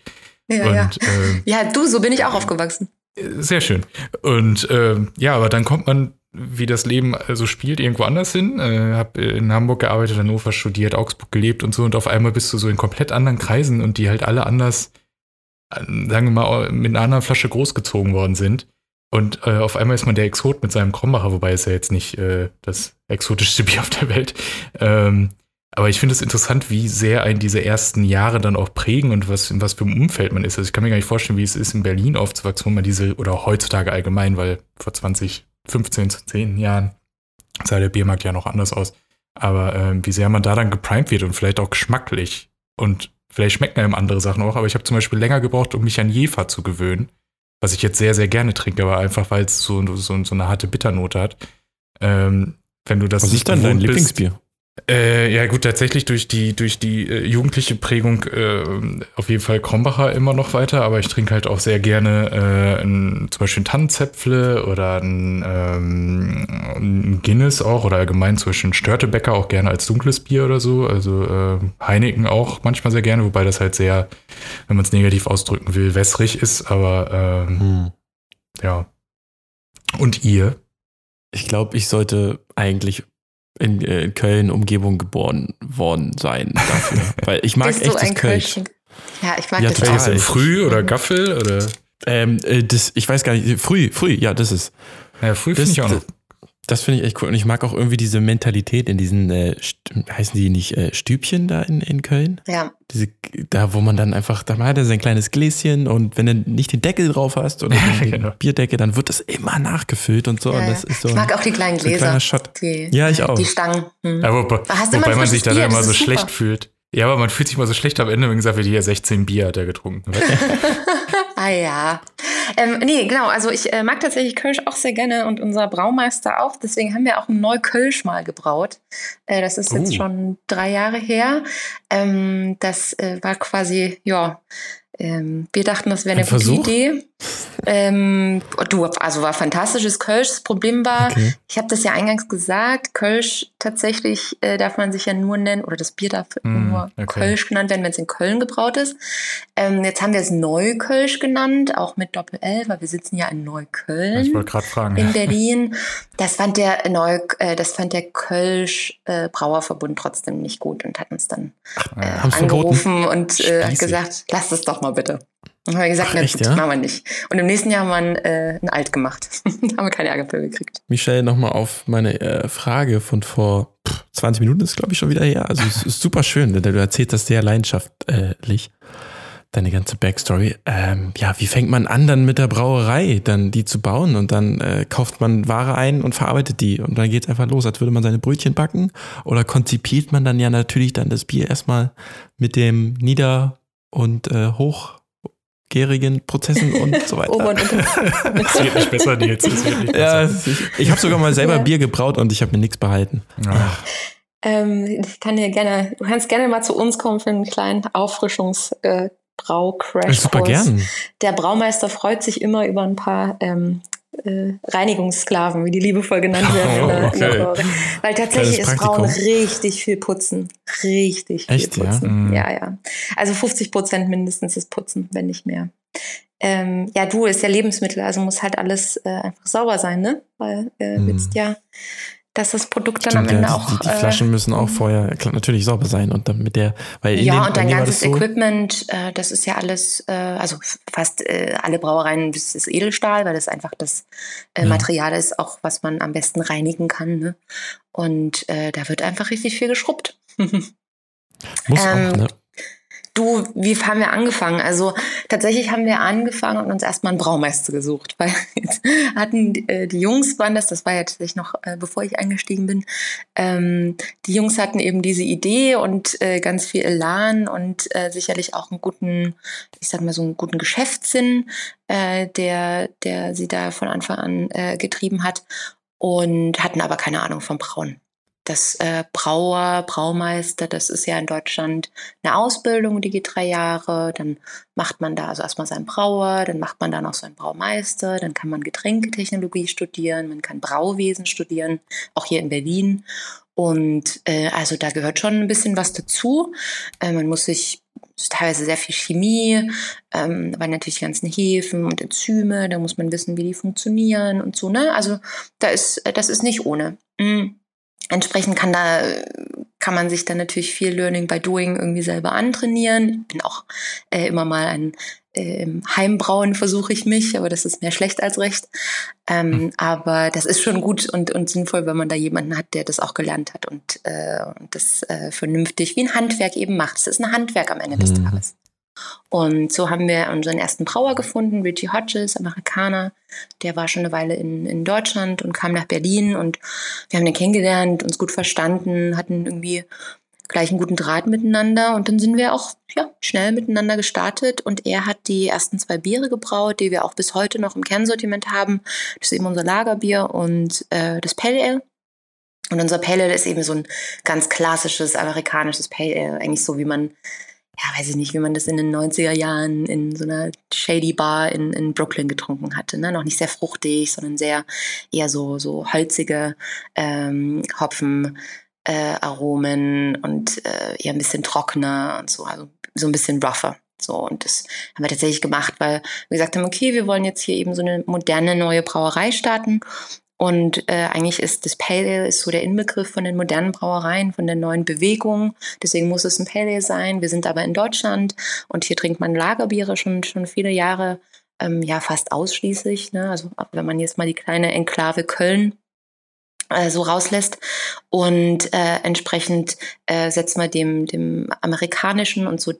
Ja, und ja. ähm, Ja, du, so bin ich auch aufgewachsen. sehr schön. Und ähm, ja, aber dann kommt man, wie das Leben so spielt, irgendwo anders hin. Äh, hab in Hamburg gearbeitet, Hannover studiert, Augsburg gelebt und so. Und auf einmal bist du so in komplett anderen Kreisen und die halt alle anders, sagen wir mal, mit einer anderen Flasche großgezogen worden sind. Und äh, auf einmal ist man der Exot mit seinem Krombacher, wobei es ja jetzt nicht äh, das exotischste Bier auf der Welt. Ähm, aber ich finde es interessant, wie sehr einen diese ersten Jahre dann auch prägen und was, in was für einem Umfeld man ist. Also ich kann mir gar nicht vorstellen, wie es ist, in Berlin aufzuwachsen, wo man diese, oder heutzutage allgemein, weil vor 20, 15, 10 Jahren sah der Biermarkt ja noch anders aus. Aber ähm, wie sehr man da dann geprimed wird und vielleicht auch geschmacklich. Und vielleicht schmecken einem andere Sachen auch, aber ich habe zum Beispiel länger gebraucht, um mich an Jefer zu gewöhnen. Was ich jetzt sehr, sehr gerne trinke, aber einfach, weil es so, so, so eine harte Bitternote hat. Ähm, wenn du das Was nicht ist dann dein bist- Lieblingsbier? Äh, ja, gut, tatsächlich durch die, durch die äh, jugendliche Prägung äh, auf jeden Fall Krombacher immer noch weiter, aber ich trinke halt auch sehr gerne äh, ein, zum Beispiel ein Tannenzäpfle oder ein, ähm, ein Guinness auch oder allgemein zum Beispiel ein Störtebecker auch gerne als dunkles Bier oder so. Also äh, Heineken auch manchmal sehr gerne, wobei das halt sehr, wenn man es negativ ausdrücken will, wässrig ist, aber ähm, Hm. ja. Und ihr? Ich glaube, ich sollte eigentlich in, äh, in Köln Umgebung geboren worden sein dafür. Weil ich mag echt das ein Kölsch. Kölsch? Ja, ich mag Ja, das total. Welches denn? Früh oder Gaffel oder? Ähm, äh, das, ich weiß gar nicht, früh, früh, ja, das ist. Ja, früh Das, finde ich auch noch. Das finde ich echt cool. Und ich mag auch irgendwie diese Mentalität in diesen, äh, heißen die nicht äh, Stübchen da in, in Köln? Ja, Diese, da, wo man dann einfach, da hat er sein kleines Gläschen und wenn du nicht den Deckel drauf hast oder den Genau. Bierdeckel, dann wird das immer nachgefüllt und so. ja, und ja. das ist so ich ein- mag auch die kleinen so ein Gläser. kleiner Shot. Die, Ja, ich auch. Die Stangen. Hm. Ja, wobei, Hast du immer wobei ein man sich dann Bier? immer so super. schlecht fühlt. Ja, aber man fühlt sich immer so schlecht am Ende, wenn gesagt wird, hier 16 Bier hat er getrunken. Ah ja. Ähm, nee, genau. Also ich äh, mag tatsächlich Kölsch auch sehr gerne und unser Braumeister auch. Deswegen haben wir auch ein Neukölsch mal gebraut. Äh, das ist jetzt Oh. schon drei Jahre her. Ähm, das äh, war quasi, ja, ähm, wir dachten, das wäre eine Ein gute? Idee. Ähm, du, also war fantastisches Kölsch. Das Problem war, Okay. ich habe das ja eingangs gesagt, Kölsch tatsächlich äh, darf man sich ja nur nennen, oder das Bier darf Hm, nur okay. Kölsch genannt werden, wenn es in Köln gebraut ist. Ähm, jetzt haben wir es Neukölsch genannt, auch mit Doppel-L, weil wir sitzen ja in Neukölln Ich wollte gerade fragen. in Berlin. Das fand der Neu, äh, das fand der Kölsch äh, Brauerverbund trotzdem nicht gut und hat uns dann äh, haben's verboten? angerufen und äh, hat gesagt, lasst es doch mal bitte. Und haben wir gesagt, Ach, echt, gut, ja? machen wir nicht. Und im nächsten Jahr haben wir ein, äh, ein Alt gemacht. da haben wir keine Ärger für gekriegt. Michelle, nochmal auf meine äh, Frage von vor pff, 20 Minuten, ist glaube ich schon wieder her. Also es ist super schön, denn du erzählst das sehr leidenschaftlich. deine ganze Backstory. Ähm, ja, wie fängt man an dann mit der Brauerei, dann die zu bauen und dann äh, kauft man Ware ein und verarbeitet die und dann geht's einfach los, als würde man seine Brötchen backen oder konzipiert man dann ja natürlich dann das Bier erstmal mit dem nieder- und äh, hochgärigen Prozessen und so weiter. Ober- und Es wird nicht besser, Nils. Es wird nicht ja, besser. ich, ich habe sogar mal selber Ja. Bier gebraut und ich habe mir nichts behalten. Ja. Ähm, ich kann dir gerne, du kannst gerne mal zu uns kommen für einen kleinen Auffrischungs- äh, Brau-Crash. Super gern. Der Braumeister freut sich immer über ein paar ähm, äh, Reinigungssklaven, wie die liebevoll genannt werden. der okay. Weil tatsächlich ist Praktikum. richtig viel Putzen. Richtig viel Echt, ja? Putzen. Mhm. Ja, ja. Also 50 Prozent mindestens ist Putzen, wenn nicht mehr. Ähm, ja, du ist ja Lebensmittel, also muss halt alles äh, einfach sauber sein, ne? Weil äh, Mhm. willst ja, dass das Produkt dann am Stimmt, Ende ja, auch. die, die äh, Flaschen müssen auch vorher natürlich sauber sein und dann mit der, weil ja, dem, und dein ganzes das so, Equipment, äh, das ist ja alles, äh, also fast äh, alle Brauereien, das ist Edelstahl, weil das einfach das äh, Ja. Material ist, auch was man am besten reinigen kann. Ne? Und äh, da wird einfach richtig viel geschrubbt. muss ähm, auch, ne? Du, wie haben wir angefangen? Also tatsächlich haben wir angefangen und uns erstmal einen Braumeister gesucht, weil jetzt hatten äh, die Jungs waren das, das war ja tatsächlich noch, äh, bevor ich eingestiegen bin, ähm, die Jungs hatten eben diese Idee und äh, ganz viel Elan und äh, sicherlich auch einen guten, ich sag mal so einen guten Geschäftssinn, äh, der, der sie da von Anfang an äh, getrieben hat und hatten aber keine Ahnung vom Brauen. Das äh, Brauer, Braumeister, das ist ja in Deutschland eine Ausbildung, die geht drei Jahre. Dann macht man da also erstmal seinen Brauer, dann macht man da noch seinen Braumeister, dann kann man Getränketechnologie studieren, man kann Brauwesen studieren, auch hier in Berlin. Und äh, also da gehört schon ein bisschen was dazu. Äh, man muss sich teilweise sehr viel Chemie, ähm, weil natürlich die ganzen Hefen und Enzyme, da muss man wissen, wie die funktionieren und so. Ne? Also da ist, das ist nicht ohne. Mhm. Entsprechend kann da kann man sich dann natürlich viel Learning by Doing irgendwie selber antrainieren. Ich bin auch äh, immer mal ein äh, im Heimbrauen versuche ich mich, aber das ist mehr schlecht als recht. Ähm, Aber das ist schon gut und, und sinnvoll, wenn man da jemanden hat, der das auch gelernt hat und, äh, und das äh, vernünftig wie ein Handwerk eben macht. Es ist ein Handwerk am Ende des Mhm. Tages. Und so haben wir unseren ersten Brauer gefunden, Richie Hodges, Amerikaner. Der war schon eine Weile in, in Deutschland und kam nach Berlin und wir haben den kennengelernt, uns gut verstanden, hatten irgendwie gleich einen guten Draht miteinander und dann sind wir auch ja, schnell miteinander gestartet und er hat die ersten zwei Biere gebraut, die wir auch bis heute noch im Kernsortiment haben. Das ist eben unser Lagerbier und äh, das Pale Ale. Und unser Pale Ale ist eben so ein ganz klassisches amerikanisches Pale Ale, eigentlich so wie man ja, weiß ich nicht, wie man das in den 90er Jahren in so einer Shady Bar in, in Brooklyn getrunken hatte. Ne? Noch nicht sehr fruchtig, sondern sehr eher so, so holzige ähm, Hopfen. Äh, Aromen und äh, eher ein bisschen trockener und so, also so ein bisschen rougher. So, und das haben wir tatsächlich gemacht, weil wir gesagt haben, okay, wir wollen jetzt hier eben so eine moderne neue Brauerei starten. Und äh, eigentlich ist das Pale Ale ist so der Inbegriff von den modernen Brauereien, von der neuen Bewegung. Deswegen muss es ein Pale Ale sein. Wir sind aber in Deutschland und hier trinkt man Lagerbiere schon, schon viele Jahre, ähm, ja fast ausschließlich. Ne? Also wenn man jetzt mal die kleine Enklave Köln äh, so rauslässt. Und äh, entsprechend äh, setzt man dem, dem amerikanischen und so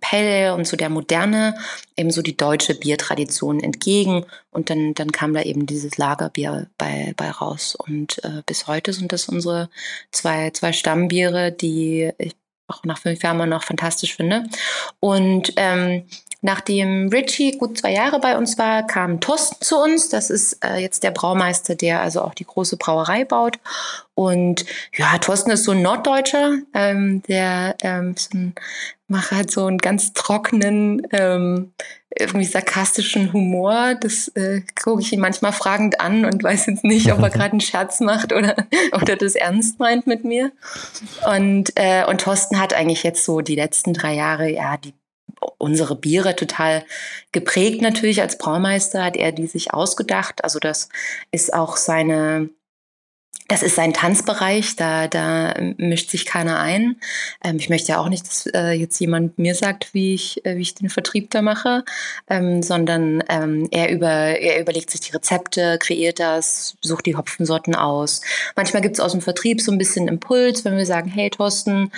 Pale und so der Moderne eben so die deutsche Biertradition entgegen. Und dann, dann kam da eben dieses Lagerbier bei, bei raus. Und äh, bis heute sind das unsere zwei, zwei Stammbiere, die ich auch nach fünf Jahren noch fantastisch finde. Und ähm, Nachdem Richie gut zwei Jahre bei uns war, kam Thorsten zu uns. Das ist äh, jetzt der Braumeister, der also auch die große Brauerei baut. Und ja, Thorsten ist so ein Norddeutscher, ähm, der ähm, so ein, macht halt so einen ganz trockenen, ähm, irgendwie sarkastischen Humor. Das äh, gucke ich ihn manchmal fragend an und weiß jetzt nicht, ob er gerade einen Scherz macht oder, oder das ernst meint mit mir. Und, äh, und Thorsten hat eigentlich jetzt so die letzten drei Jahre, ja, die unsere Biere total geprägt natürlich als Braumeister hat er die sich ausgedacht. Also das ist auch seine das ist sein Tanzbereich, da, da mischt sich keiner ein. Ähm, ich möchte ja auch nicht, dass äh, jetzt jemand mir sagt, wie ich, äh, wie ich den Vertrieb da mache, ähm, sondern ähm, er, über, er überlegt sich die Rezepte, kreiert das, sucht die Hopfensorten aus. Manchmal gibt es aus dem Vertrieb so ein bisschen Impuls, wenn wir sagen, hey Thorsten,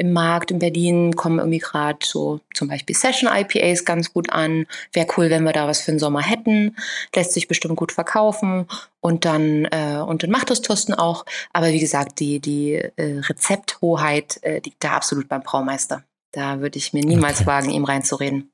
im Markt in Berlin kommen irgendwie gerade so zum Beispiel Session IPAs ganz gut an. Wäre cool, wenn wir da was für den Sommer hätten. Lässt sich bestimmt gut verkaufen. Und dann, äh, und dann macht das Tosten auch. Aber wie gesagt, die, die äh, Rezepthoheit äh, liegt da absolut beim Braumeister. Da würde ich mir niemals wagen, ihm reinzureden.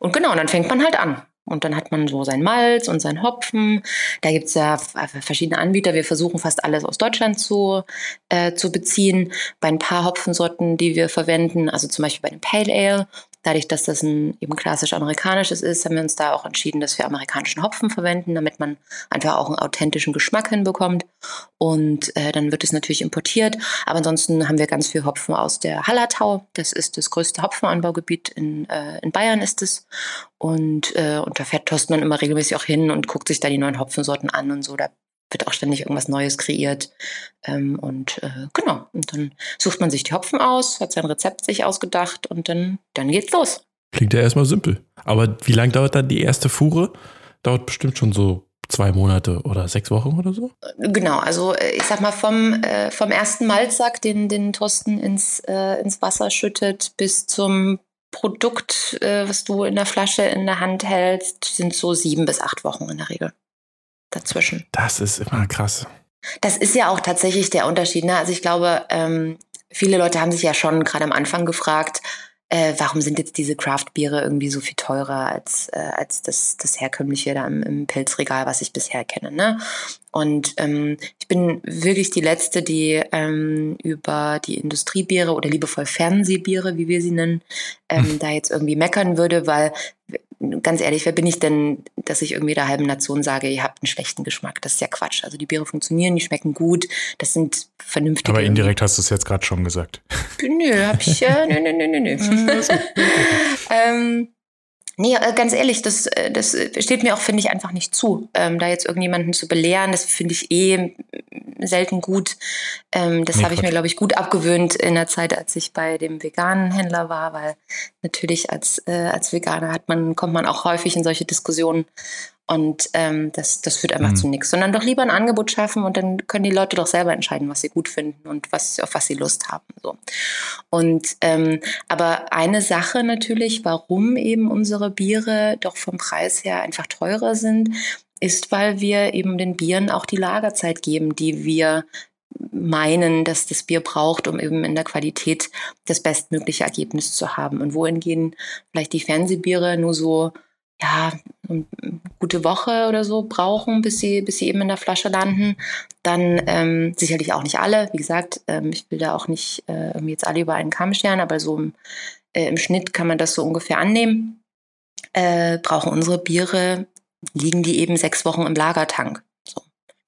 Und genau, dann fängt man halt an. Und dann hat man so sein Malz und sein Hopfen. Da gibt es ja verschiedene Anbieter. Wir versuchen fast alles aus Deutschland zu, äh, zu beziehen. Bei ein paar Hopfensorten, die wir verwenden, also zum Beispiel bei dem Pale Ale Dadurch, dass das ein eben klassisch amerikanisches ist, haben wir uns da auch entschieden, dass wir amerikanischen Hopfen verwenden, damit man einfach auch einen authentischen Geschmack hinbekommt. Und äh, dann wird es natürlich importiert. Aber ansonsten haben wir ganz viel Hopfen aus der Hallertau. Das ist das größte Hopfenanbaugebiet in, äh, in Bayern ist es. Und, äh, und da fährt Thorsten dann immer regelmäßig auch hin und guckt sich da die neuen Hopfensorten an und so. Da wird auch ständig irgendwas Neues kreiert. Ähm, und äh, genau, und dann sucht man sich die Hopfen aus, hat sein Rezept sich ausgedacht und dann, dann geht's los. Klingt ja erstmal simpel. Aber wie lange dauert dann die erste Fuhre? Dauert bestimmt schon so zwei Monate oder sechs Wochen oder so? Genau, also äh, ich sag mal vom, äh, vom ersten Malzsack, den, den Thorsten ins, äh, ins Wasser schüttet, bis zum Produkt, äh, was du in der Flasche in der Hand hältst, sind so sieben bis acht Wochen in der Regel dazwischen. Das ist immer krass. Das ist ja auch tatsächlich der Unterschied. Ne? Also ich glaube, ähm, viele Leute haben sich ja schon gerade am Anfang gefragt, äh, warum sind jetzt diese Craft-Biere irgendwie so viel teurer als, äh, als das, das herkömmliche da im, im Pilzregal, was ich bisher kenne. Ne? Und ähm, ich bin wirklich die Letzte, die ähm, über die Industriebiere oder liebevoll Fernsehbiere, wie wir sie nennen, ähm, hm. da jetzt irgendwie meckern würde, weil ganz ehrlich, wer bin ich denn, dass ich irgendwie der halben Nation sage, ihr habt einen schlechten Geschmack? Das ist ja Quatsch. Also die Biere funktionieren, die schmecken gut, das sind vernünftige. Aber indirekt hast du es jetzt gerade schon gesagt. Nö, hab ich ja, nö, nö, nö, nö, nö. ähm, Nee, äh, ganz ehrlich, das, äh, das steht mir auch, finde ich, einfach nicht zu, ähm, da jetzt irgendjemanden zu belehren. Das finde ich eh selten gut. Ähm, das nee, habe ich mir, glaube ich, gut abgewöhnt in der Zeit, als ich bei dem veganen Händler war, weil natürlich als, äh, als Veganer hat man, kommt man auch häufig in solche Diskussionen und ähm, das, das führt einfach mhm. zu nichts. Sondern doch lieber ein Angebot schaffen und dann können die Leute doch selber entscheiden, was sie gut finden und was, auf was sie Lust haben. So. Und ähm, aber eine Sache natürlich, warum eben unsere Biere doch vom Preis her einfach teurer sind, ist, weil wir eben den Bieren auch die Lagerzeit geben, die wir meinen, dass das Bier braucht, um eben in der Qualität das bestmögliche Ergebnis zu haben. Und wohingehen vielleicht die Fernsehbiere nur so ja, eine gute Woche oder so brauchen, bis sie, bis sie eben in der Flasche landen. Dann ähm, sicherlich auch nicht alle. Wie gesagt, ähm, ich will da auch nicht äh, jetzt alle über einen Kamm scheren, aber so im, äh, im Schnitt kann man das so ungefähr annehmen. Äh, brauchen unsere Biere, liegen die eben sechs Wochen im Lagertank.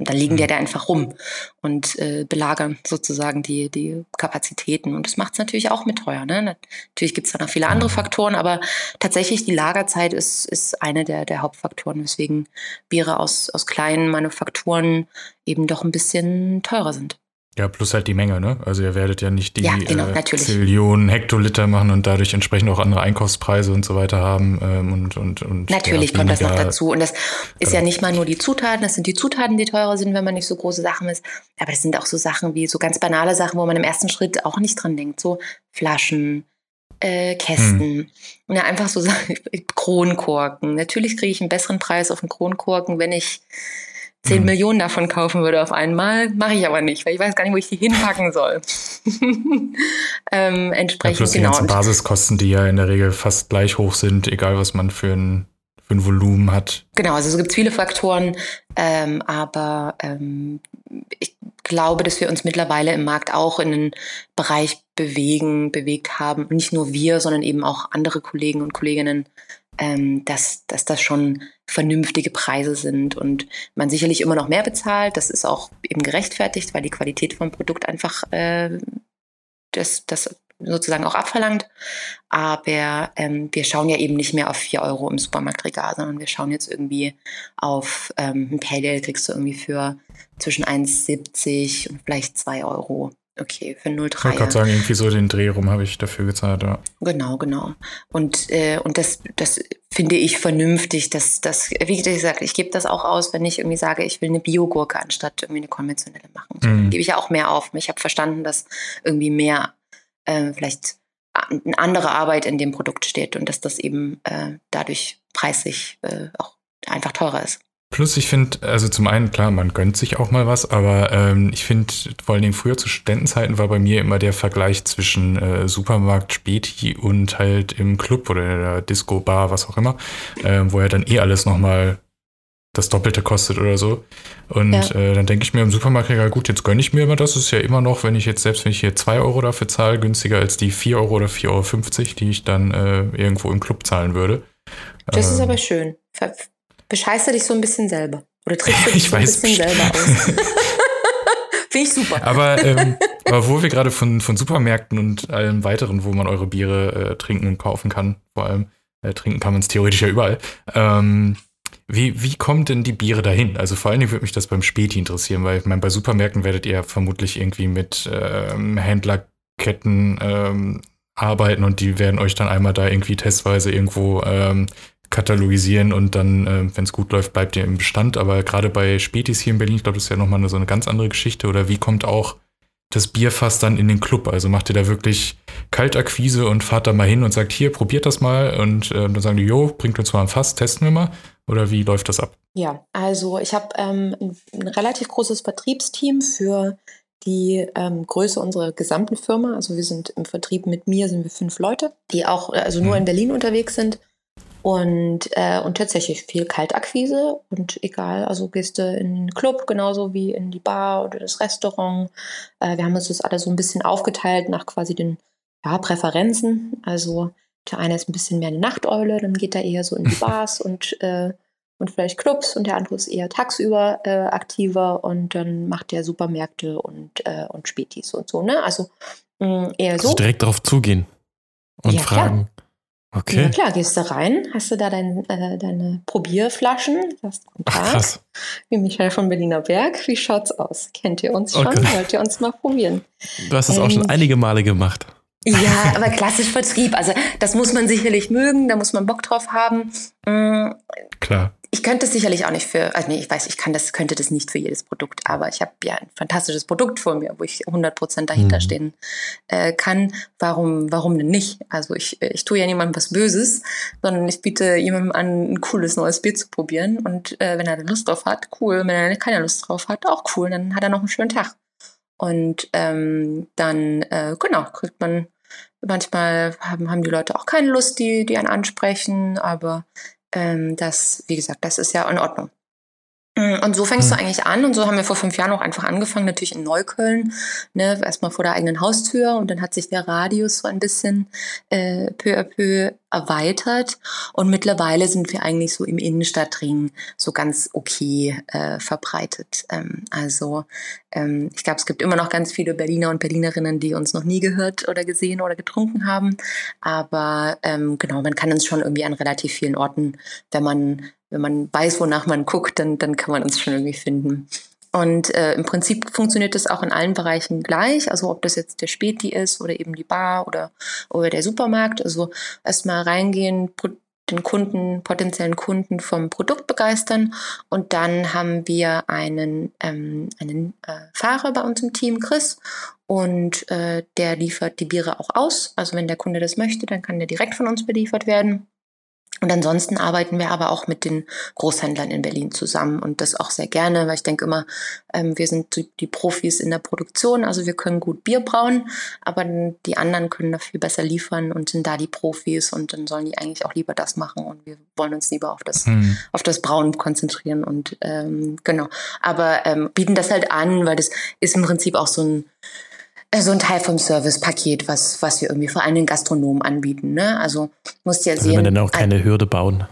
Und dann liegen die mhm. da einfach rum und äh, belagern sozusagen die, die Kapazitäten. Und das macht es natürlich auch mit teuer. Ne? Natürlich gibt es da noch viele andere Faktoren, aber tatsächlich die Lagerzeit ist, ist eine der, der Hauptfaktoren, weswegen Biere aus, aus kleinen Manufakturen eben doch ein bisschen teurer sind. Ja, plus halt die Menge, ne? Also ihr werdet ja nicht die ja, genau, äh, Zillionen Hektoliter machen und dadurch entsprechend auch andere Einkaufspreise und so weiter haben. Ähm, und, und, und Natürlich ja, kommt das noch dazu. Und das ist ja nicht mal nur die Zutaten, das sind die Zutaten, die teurer sind, wenn man nicht so große Sachen ist. Aber das sind auch so Sachen wie so ganz banale Sachen, wo man im ersten Schritt auch nicht dran denkt. So Flaschen, äh, Kästen. Hm. Ja, einfach so Sachen, Kronkorken. Natürlich kriege ich einen besseren Preis auf einen Kronkorken, wenn ich 10 mhm. Millionen davon kaufen würde auf einmal, mache ich aber nicht, weil ich weiß gar nicht, wo ich die hinpacken soll. ähm, entsprechend ja, plus die genau. ganzen Basiskosten, die ja in der Regel fast gleich hoch sind, egal was man für ein, für ein Volumen hat. Genau, also es gibt viele Faktoren, ähm, aber ähm, ich glaube, dass wir uns mittlerweile im Markt auch in einen Bereich bewegen, bewegt haben. Nicht nur wir, sondern eben auch andere Kollegen und Kolleginnen, ähm, dass, dass das schon vernünftige Preise sind und man sicherlich immer noch mehr bezahlt. Das ist auch eben gerechtfertigt, weil die Qualität vom Produkt einfach äh, das, das sozusagen auch abverlangt. Aber ähm, wir schauen ja eben nicht mehr auf 4 Euro im Supermarktregal, sondern wir schauen jetzt irgendwie auf ähm, ein Pale Ale kriegst du irgendwie für zwischen 1,70 und vielleicht 2 Euro Okay, für 03. Ich wollte gerade sagen, irgendwie so den Dreh rum habe ich dafür gezahlt, ja. Genau, genau. Und, äh, und das, das finde ich vernünftig, dass das, wie gesagt, ich gebe das auch aus, wenn ich irgendwie sage, ich will eine Biogurke anstatt irgendwie eine konventionelle machen. Mhm. gebe ich ja auch mehr auf. Ich habe verstanden, dass irgendwie mehr äh, vielleicht eine andere Arbeit in dem Produkt steht und dass das eben äh, dadurch preislich äh, auch einfach teurer ist. Plus, ich finde, also zum einen, klar, man gönnt sich auch mal was, aber ähm, ich finde, vor allen Dingen früher zu Studentenzeiten war bei mir immer der Vergleich zwischen äh, Supermarkt, Späti und halt im Club oder der Disco, Bar, was auch immer, äh, wo ja dann eh alles nochmal das Doppelte kostet oder so. Und ja. äh, dann denke ich mir im Supermarkt, ja gut, jetzt gönne ich mir immer das. ist ja immer noch, wenn ich jetzt, selbst wenn ich hier 2 Euro dafür zahle, günstiger als die 4 Euro oder 4,50 Euro, die ich dann äh, irgendwo im Club zahlen würde. Das ähm, ist aber schön. Ver bescheißt du dich so ein bisschen selber? Oder trickst du dich so ein bisschen selber aus? Finde ich super. Aber, ähm, aber wo wir gerade von, von Supermärkten und allem weiteren, wo man eure Biere äh, trinken und kaufen kann, vor allem äh, trinken kann man es theoretisch ja überall. Ähm, wie, wie kommt denn die Biere dahin? Also vor allen Dingen würde mich das beim Späti interessieren, weil ich meine, bei Supermärkten werdet ihr vermutlich irgendwie mit ähm, Händlerketten ähm, arbeiten und die werden euch dann einmal da irgendwie testweise irgendwo ähm, katalogisieren und dann, äh, wenn es gut läuft, bleibt ihr im Bestand. Aber gerade bei Spätis hier in Berlin, ich glaube, das ist ja nochmal eine, so eine ganz andere Geschichte. Oder wie kommt auch das Bierfass dann in den Club? Also macht ihr da wirklich Kaltakquise und fahrt da mal hin und sagt, hier, probiert das mal und äh, dann sagen die, jo, bringt uns mal ein Fass, testen wir mal. Oder wie läuft das ab? Ja, also ich habe ähm, ein, relativ großes Vertriebsteam für die ähm, Größe unserer gesamten Firma. Also wir sind im Vertrieb mit mir sind wir fünf Leute, die auch also nur hm. in Berlin unterwegs sind und, äh, und tatsächlich viel Kaltakquise und egal, also gehst du in den Club genauso wie in die Bar oder das Restaurant. Äh, wir haben uns das alles so ein bisschen aufgeteilt nach quasi den ja, Präferenzen. Also der eine ist ein bisschen mehr eine Nachteule, dann geht er eher so in die Bars und, äh, und vielleicht Clubs und der andere ist eher tagsüber äh, aktiver und dann macht der Supermärkte und, äh, und Spätis und so. Ne? Also mh, mm, eher also so. Also direkt darauf zugehen und ja, fragen. Klar. Okay. Ja, klar, gehst du rein, hast du da dein, äh, deine Probierflaschen, sagst Guten Tag, Ach, krass. wie Michael von Berliner Berg, wie schaut's aus? Kennt ihr uns schon? Okay. Wollt ihr uns mal probieren? Du hast das ähm, auch schon ähm, einige Male gemacht. Ja, aber klassisch Vertrieb, also das muss man sicherlich mögen, da muss man Bock drauf haben. Mhm. Klar ich könnte es sicherlich auch nicht für, also nee, ich weiß, ich kann das, könnte das nicht für jedes Produkt, aber ich habe ja ein fantastisches Produkt vor mir, wo ich 100% dahinter mhm. stehen äh, kann. Warum, warum denn nicht? Also ich, ich tue ja niemandem was Böses, sondern ich biete jemandem an, ein cooles neues Bier zu probieren und äh, wenn er Lust drauf hat, cool. Wenn er keine Lust drauf hat, auch cool. Dann hat er noch einen schönen Tag. Und ähm, dann, äh, genau, kriegt man manchmal haben, haben die Leute auch keine Lust, die, die einen ansprechen, aber ähm, das, wie gesagt, das ist ja in Ordnung. Mm, und so fängst du hm. eigentlich an und so haben wir vor fünf Jahren auch einfach angefangen, natürlich in Neukölln, ne, erstmal vor der eigenen Haustür und dann hat sich der Radius so ein bisschen äh, peu à peu erweitert und mittlerweile sind wir eigentlich so im Innenstadtring so ganz okay äh, verbreitet. Ähm, also ähm, ich glaube, es gibt immer noch ganz viele Berliner und Berlinerinnen, die uns noch nie gehört oder gesehen oder getrunken haben, aber ähm, genau, man kann uns schon irgendwie an relativ vielen Orten, wenn man wenn man weiß, wonach man guckt, dann, dann kann man uns schon irgendwie finden. Und äh, im Prinzip funktioniert das auch in allen Bereichen gleich. Also ob das jetzt der Späti ist oder eben die Bar oder, oder der Supermarkt. Also erstmal reingehen, den Kunden, potenziellen Kunden vom Produkt begeistern. Und dann haben wir einen, ähm, einen äh, Fahrer bei uns im Team, Chris. Und äh, der liefert die Biere auch aus. Also wenn der Kunde das möchte, dann kann der direkt von uns beliefert werden. Und ansonsten arbeiten wir aber auch mit den Großhändlern in Berlin zusammen und das auch sehr gerne, weil ich denke immer, ähm, wir sind die Profis in der Produktion, also wir können gut Bier brauen, aber die anderen können dafür besser liefern und sind da die Profis und dann sollen die eigentlich auch lieber das machen und wir wollen uns lieber auf das, hm. auf das Brauen konzentrieren und ähm, genau. Aber ähm, bieten das halt an, weil das ist im Prinzip auch so ein so ein Teil vom Servicepaket, was, was wir irgendwie für einen Gastronomen anbieten. Ne? Also musst ja also sehen. Wenn wir dann auch keine Hürde bauen.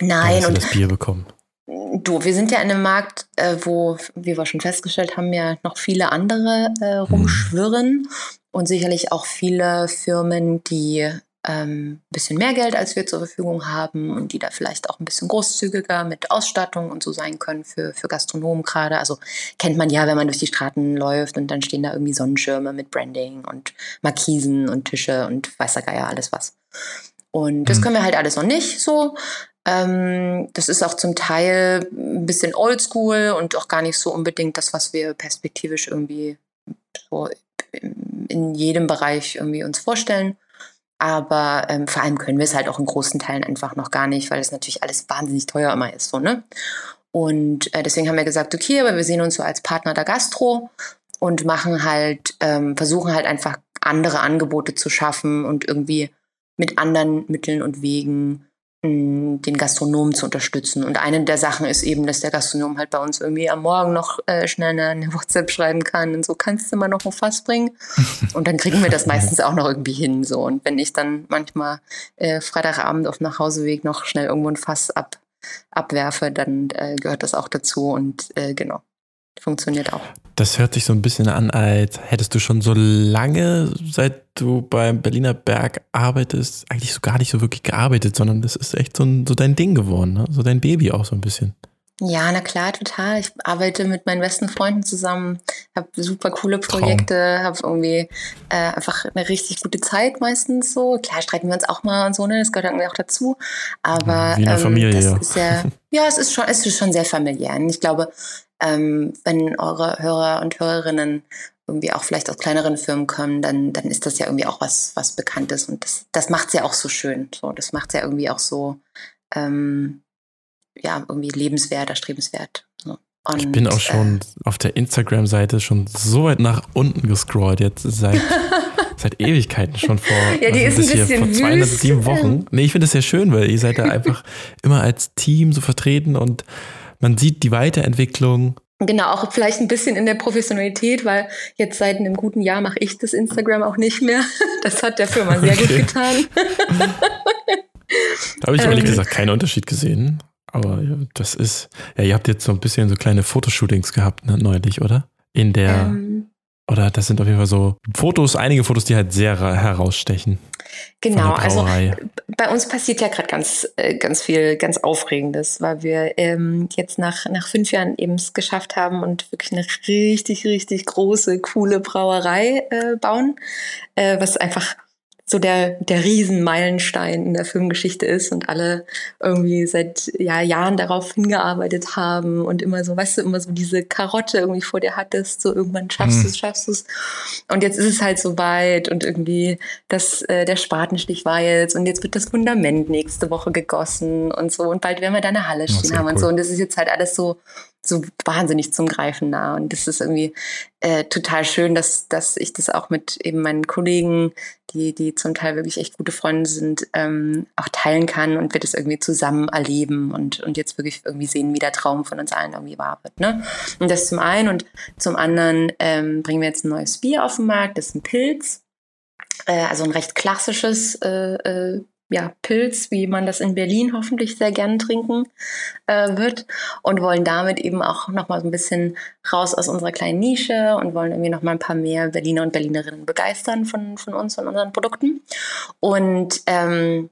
Nein. Und das Bier bekommen. Du, wir sind ja in einem Markt, äh, wo, wie wir schon festgestellt haben, ja noch viele andere äh, rumschwirren hm. und sicherlich auch viele Firmen, die ähm, bisschen mehr Geld, als wir zur Verfügung haben und die da vielleicht auch ein bisschen großzügiger mit Ausstattung und so sein können für, für Gastronomen gerade. Also kennt man ja, wenn man durch die Straßen läuft und dann stehen da irgendwie Sonnenschirme mit Branding und Markisen und Tische und weiß der Geier alles was. Und das mhm. können wir halt alles noch nicht so. Ähm, das ist auch zum Teil ein bisschen oldschool und auch gar nicht so unbedingt das, was wir perspektivisch irgendwie so in jedem Bereich irgendwie uns vorstellen. Aber ähm, vor allem können wir es halt auch in großen Teilen einfach noch gar nicht, weil es natürlich alles wahnsinnig teuer immer ist. So, ne? Und äh, deswegen haben wir gesagt, okay, aber wir sehen uns so als Partner der Gastro und machen halt, ähm, versuchen halt einfach andere Angebote zu schaffen und irgendwie mit anderen Mitteln und Wegen den Gastronomen zu unterstützen. Und eine der Sachen ist eben, dass der Gastronom halt bei uns irgendwie am Morgen noch äh, schnell eine, WhatsApp schreiben kann und so, kannst du mal noch ein Fass bringen? Und dann kriegen wir das meistens auch noch irgendwie hin. So. Und wenn ich dann manchmal äh, Freitagabend auf Nachhauseweg noch schnell irgendwo ein Fass ab, abwerfe, dann äh, gehört das auch dazu und äh, genau funktioniert auch. Das hört sich so ein bisschen an, als hättest du schon so lange, seit du beim Berliner Berg arbeitest, eigentlich so gar nicht so wirklich gearbeitet, sondern das ist echt so, ein, so dein Ding geworden, ne? so dein Baby auch so ein bisschen. Ja, na klar, total. Ich arbeite mit meinen besten Freunden zusammen, habe super coole Projekte, habe irgendwie äh, einfach eine richtig gute Zeit meistens so. Klar streiten wir uns auch mal und so, ne? Das gehört irgendwie auch dazu. Aber Wie eine ähm, Familie, das ja. ist ja, ja, es ist schon, es ist schon sehr familiär. Und ich glaube, ähm, wenn eure Hörer und Hörerinnen irgendwie auch vielleicht aus kleineren Firmen kommen, dann, dann ist das ja irgendwie auch was, was Bekanntes. Und das, das macht es ja auch so schön. So, das macht es ja irgendwie auch so, ähm, ja, irgendwie lebenswert, erstrebenswert. So. Und, ich bin auch schon äh, auf der Instagram-Seite schon so weit nach unten gescrollt, jetzt seit, seit Ewigkeiten schon vor. Ja, die ist ein bisschen vor 207 Wochen. Nee, ich finde das sehr schön, weil ihr seid da einfach immer als Team so vertreten und man sieht die Weiterentwicklung. Genau, auch vielleicht ein bisschen in der Professionalität, weil jetzt seit einem guten Jahr mache ich das Instagram auch nicht mehr. Das hat der Firma sehr okay. gut getan. da habe ich ehrlich ähm, gesagt keinen Unterschied gesehen. Aber das ist, ja, ihr habt jetzt so ein bisschen so kleine Fotoshootings gehabt, ne, neulich, oder? In der, ähm, oder das sind auf jeden Fall so Fotos, einige Fotos, die halt sehr herausstechen. Genau, also bei uns passiert ja gerade ganz, äh, ganz viel, ganz Aufregendes, weil wir ähm, jetzt nach, nach fünf Jahren eben es geschafft haben und wirklich eine richtig, richtig große, coole Brauerei äh, bauen, äh, was einfach so der, der Riesenmeilenstein in der Filmgeschichte ist und alle irgendwie seit ja, Jahren darauf hingearbeitet haben und immer so, weißt du, immer so diese Karotte irgendwie vor dir hattest, so irgendwann schaffst mhm. du es, schaffst du es. Und jetzt ist es halt so weit und irgendwie das, äh, der Spatenstich war jetzt und jetzt wird das Fundament nächste Woche gegossen und so und bald werden wir da eine Halle stehen haben cool. und so. Und das ist jetzt halt alles so, so wahnsinnig zum Greifen nah. Und das ist irgendwie äh, total schön, dass, dass ich das auch mit eben meinen Kollegen, die, die zum Teil wirklich echt gute Freunde sind, ähm, auch teilen kann und wir das irgendwie zusammen erleben und, und jetzt wirklich irgendwie sehen, wie der Traum von uns allen irgendwie wahr wird. Ne? Und das zum einen und zum anderen ähm, bringen wir jetzt ein neues Bier auf den Markt, das ist ein Pilz. Äh, also ein recht klassisches äh, äh, ja, Pilz, wie man das in Berlin hoffentlich sehr gern trinken äh, wird und wollen damit eben auch nochmal so ein bisschen raus aus unserer kleinen Nische und wollen irgendwie nochmal ein paar mehr Berliner und Berlinerinnen begeistern von, von uns und unseren Produkten. Und ähm,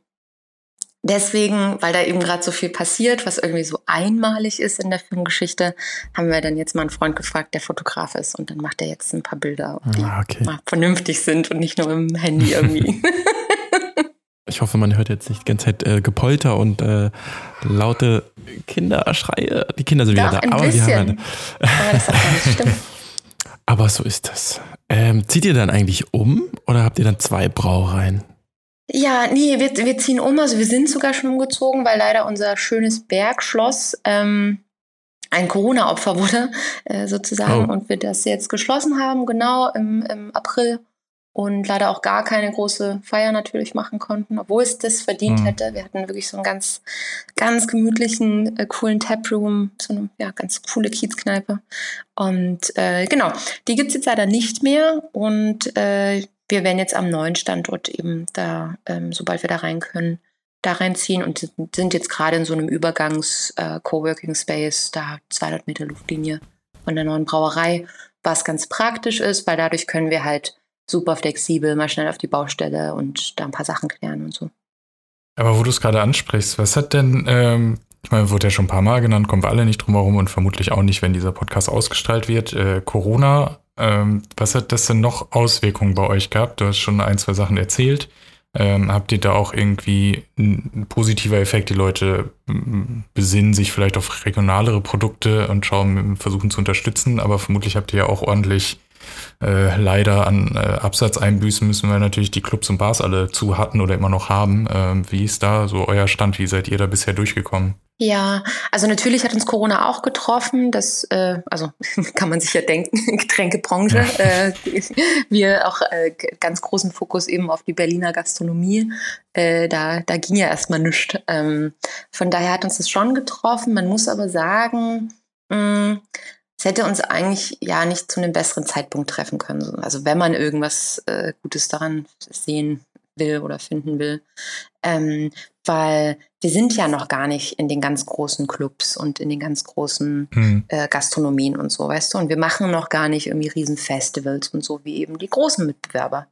deswegen, weil da eben gerade so viel passiert, was irgendwie so einmalig ist in der Filmgeschichte, haben wir dann jetzt mal einen Freund gefragt, der Fotograf ist und dann macht er jetzt ein paar Bilder, die ah, okay. mal vernünftig sind und nicht nur im Handy irgendwie. Ich hoffe, man hört jetzt nicht die ganze Zeit äh, Gepolter und äh, laute Kinderschreie. Die Kinder sind wieder da. aber bisschen. wir haben aber das nicht stimmt. Aber so ist das. Ähm, zieht ihr dann eigentlich um oder habt ihr dann zwei Brauereien? Ja, nee, wir, wir ziehen um. Also wir sind sogar schon umgezogen, weil leider unser schönes Bergschloss ähm, ein Corona-Opfer wurde, äh, sozusagen. Oh. Und wir das jetzt geschlossen haben, genau im, im April und leider auch gar keine große Feier natürlich machen konnten, obwohl es das verdient mhm. hätte. Wir hatten wirklich so einen ganz, ganz gemütlichen, äh, coolen Taproom, so eine ja, ganz coole Kiezkneipe. Und äh, genau, die gibt's jetzt leider nicht mehr und äh, wir werden jetzt am neuen Standort eben da, ähm, sobald wir da rein können, da reinziehen und sind jetzt gerade in so einem Übergangs-Coworking-Space, äh, da 200 Meter Luftlinie von der neuen Brauerei, was ganz praktisch ist, weil dadurch können wir halt super flexibel, mal schnell auf die Baustelle und da ein paar Sachen klären und so. Aber wo du es gerade ansprichst, was hat denn, ähm, ich meine, wurde ja schon ein paar Mal genannt, kommen wir alle nicht drum herum und vermutlich auch nicht, wenn dieser Podcast ausgestrahlt wird. Äh, Corona, ähm, was hat das denn noch Auswirkungen bei euch gehabt? Du hast schon ein, zwei Sachen erzählt. Ähm, habt ihr da auch irgendwie ein positiver Effekt? Die Leute besinnen sich vielleicht auf regionalere Produkte und schauen, versuchen zu unterstützen, aber vermutlich habt ihr ja auch ordentlich äh, leider an äh, Absatz einbüßen müssen, weil natürlich die Clubs und Bars alle zu hatten oder immer noch haben. Ähm, wie ist da so euer Stand? Wie seid ihr da bisher durchgekommen? Ja, also natürlich hat uns Corona auch getroffen. Das, äh, also kann man sich ja denken, Getränkebranche. Ja. Äh, wir auch äh, ganz großen Fokus eben auf die Berliner Gastronomie. Äh, da, da ging ja erstmal nichts. Ähm, von daher hat uns das schon getroffen. Man muss aber sagen, mh, mm, es hätte uns eigentlich ja nicht zu einem besseren Zeitpunkt treffen können. Also wenn man irgendwas äh, Gutes daran sehen will oder finden will. Ähm, weil wir sind ja noch gar nicht in den ganz großen Clubs und in den ganz großen mhm. äh, Gastronomien und so, weißt du? Und wir machen noch gar nicht irgendwie Riesenfestivals und so wie eben die großen Mitbewerber.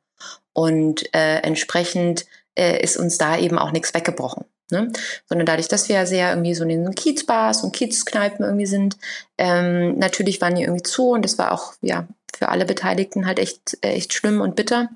Und äh, entsprechend äh, ist uns da eben auch nichts weggebrochen. Ne? Sondern dadurch, dass wir ja sehr irgendwie so in den Kiezbars und Kiezkneipen irgendwie sind, ähm, natürlich waren die irgendwie zu und das war auch ja für alle Beteiligten halt echt, echt schlimm und bitter.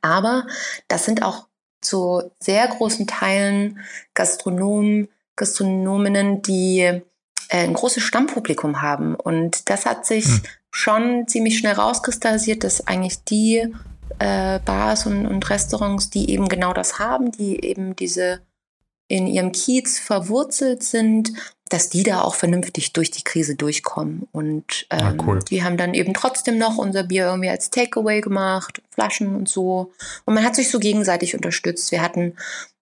Aber das sind auch zu sehr großen Teilen Gastronomen, Gastronominnen, die äh, ein großes Stammpublikum haben. Und das hat sich hm. schon ziemlich schnell rauskristallisiert, dass eigentlich die äh, Bars und, und Restaurants, die eben genau das haben, die eben diese in ihrem Kiez verwurzelt sind, dass die da auch vernünftig durch die Krise durchkommen. Und ah, ähm, ah, cool. die haben dann eben trotzdem noch unser Bier irgendwie als Takeaway gemacht, Flaschen und so. Und man hat sich so gegenseitig unterstützt. Wir hatten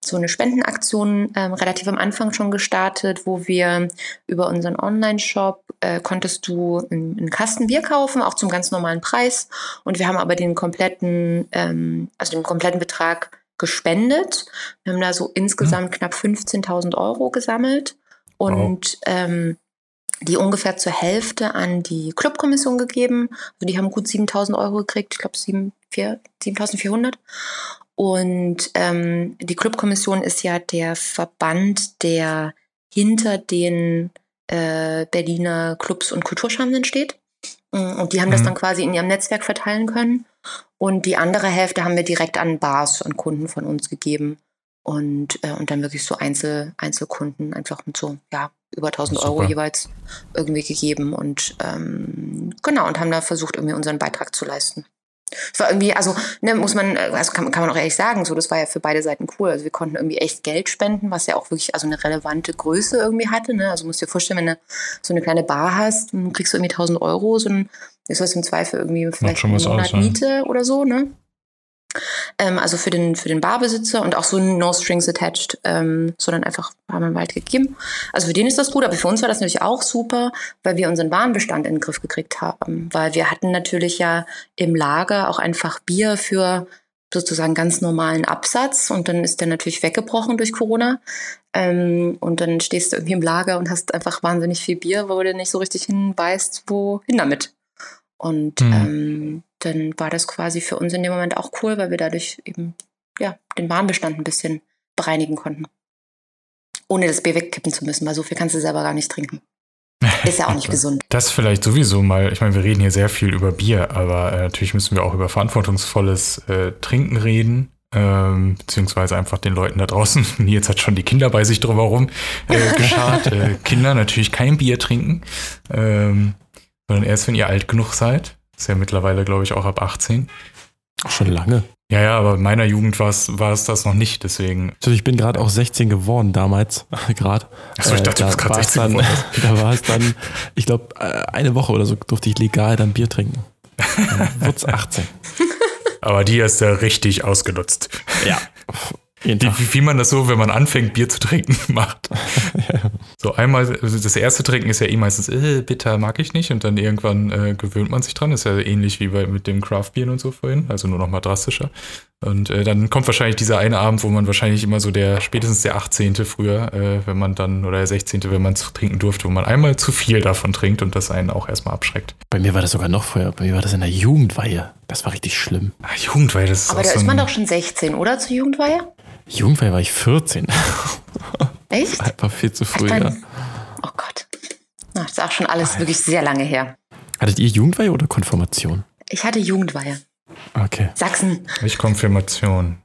so eine Spendenaktion ähm, relativ am Anfang schon gestartet, wo wir über unseren Online-Shop äh, konntest du einen, einen Kasten Bier kaufen, auch zum ganz normalen Preis. Und wir haben aber den kompletten, ähm, also den kompletten Betrag gespendet. Wir haben da so insgesamt hm. knapp 15.000 Euro gesammelt und wow. ähm, die ungefähr zur Hälfte an die Clubkommission gegeben. Also die haben gut 7000 Euro gekriegt, ich glaube 7400. Und ähm, die Clubkommission ist ja der Verband, der hinter den äh, Berliner Clubs und Kulturschaffenden steht. Und die haben mhm. das dann quasi in ihrem Netzwerk verteilen können. Und die andere Hälfte haben wir direkt an Bars, an Kunden von uns gegeben und, äh, und dann wirklich so Einzel, Einzelkunden einfach mit so, ja, über 1000 Super. Euro jeweils irgendwie gegeben und ähm, genau, und haben da versucht, irgendwie unseren Beitrag zu leisten. Es war irgendwie, also, ne, muss man, also kann, kann man auch ehrlich sagen, so, das war ja für beide Seiten cool. Also wir konnten irgendwie echt Geld spenden, was ja auch wirklich also eine relevante Größe irgendwie hatte. Ne? Also musst dir vorstellen, wenn du so eine kleine Bar hast, dann kriegst du irgendwie 1000 Euro, so ein, ist das im Zweifel irgendwie vielleicht ein Monat aus, Miete oder so, ne? Ähm, also für den, für den Barbesitzer und auch so No Strings Attached, ähm, sondern einfach haben wir Wald gegeben. Also für den ist das gut, aber für uns war das natürlich auch super, weil wir unseren Warenbestand in den Griff gekriegt haben. Weil wir hatten natürlich ja im Lager auch einfach Bier für sozusagen ganz normalen Absatz und dann ist der natürlich weggebrochen durch Corona. Ähm, und dann stehst du irgendwie im Lager und hast einfach wahnsinnig viel Bier, wo du nicht so richtig hinweist, wohin damit. Und mhm. ähm, dann war das quasi für uns in dem Moment auch cool, weil wir dadurch eben ja, den Warenbestand ein bisschen bereinigen konnten. Ohne das Bier wegkippen zu müssen, weil so viel kannst du selber gar nicht trinken. Ist ja auch nicht gesund. Das vielleicht sowieso mal, ich meine, wir reden hier sehr viel über Bier, aber äh, natürlich müssen wir auch über verantwortungsvolles äh, Trinken reden. Ähm, beziehungsweise einfach den Leuten da draußen. Jetzt hat schon die Kinder bei sich drumherum äh, geschart. äh, Kinder natürlich kein Bier trinken, ähm, sondern erst, wenn ihr alt genug seid. Ist ja mittlerweile, glaube ich, auch ab 18. Auch schon lange. Ja, ja, aber in meiner Jugend war es das noch nicht, deswegen. Also ich bin gerade auch 16 geworden damals, gerade. Achso, ich dachte, äh, du bist gerade 16 dann, geworden. Da war es dann, ich glaube, äh, eine Woche oder so durfte ich legal dann Bier trinken. Dann wurde es 18. Aber die hast du richtig ausgenutzt. Ja, wie, wie, man das so, wenn man anfängt, Bier zu trinken, macht. So einmal, also das erste Trinken ist ja eh meistens, äh, bitter mag ich nicht und dann irgendwann äh, gewöhnt man sich dran. ist ja ähnlich wie bei, mit dem Craft-Bieren und so vorhin, also nur noch mal drastischer. Und äh, dann kommt wahrscheinlich dieser eine Abend, wo man wahrscheinlich immer so der, spätestens der 18. früher, äh, wenn man dann, oder der 16., wenn man es trinken durfte, wo man einmal zu viel davon trinkt und das einen auch erstmal abschreckt. Bei mir war das sogar noch früher, bei mir war das in der Jugendweihe. Das war richtig schlimm. Ach, Jugendweihe, das ist Aber da so ist man doch schon 16, oder, zur Jugendweihe? Jugendweihe war ich 14. Echt? Einfach viel zu früh, ja. Oh Gott. Das ist auch schon alles wirklich sehr lange her. Hattet ihr Jugendweihe oder Konfirmation? Ich hatte Jugendweihe. Okay. Sachsen. Ich Konfirmation.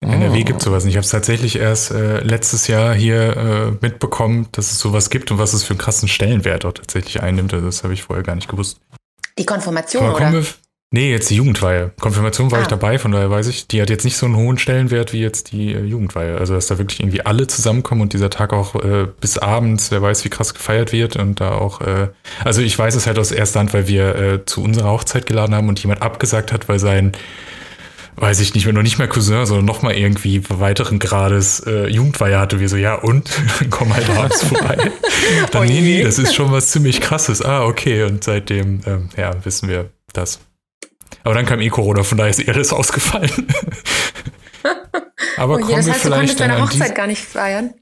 In oh. NRW gibt es sowas nicht. Ich habe es tatsächlich erst äh, letztes Jahr hier äh, mitbekommen, dass es sowas gibt und was es für einen krassen Stellenwert auch tatsächlich einnimmt. Also das habe ich vorher gar nicht gewusst. Die Konfirmation, oder? Nee, jetzt die Jugendweihe. Konfirmation war Ah. ich dabei, von daher weiß ich, die hat jetzt nicht so einen hohen Stellenwert wie jetzt die äh, Jugendweihe. Also, dass da wirklich irgendwie alle zusammenkommen und dieser Tag auch äh, bis abends, wer weiß, wie krass gefeiert wird und da auch, äh, also ich weiß es halt aus erster Hand, weil wir äh, zu unserer Hochzeit geladen haben und jemand abgesagt hat, weil sein, weiß ich nicht mehr, noch nicht mehr Cousin, sondern noch mal irgendwie weiteren Grades äh, Jugendweihe hatte. Wir so, ja und? Komm halt abends vorbei. Dann, Oh nee, nee, das ist schon was ziemlich krasses. Ah, okay. Und seitdem, ähm, ja, wissen wir das. Aber dann kam eh Corona, von daher ist eh alles ausgefallen. Aber Oh je, das heißt, du konntest deine Hochzeit gar nicht feiern?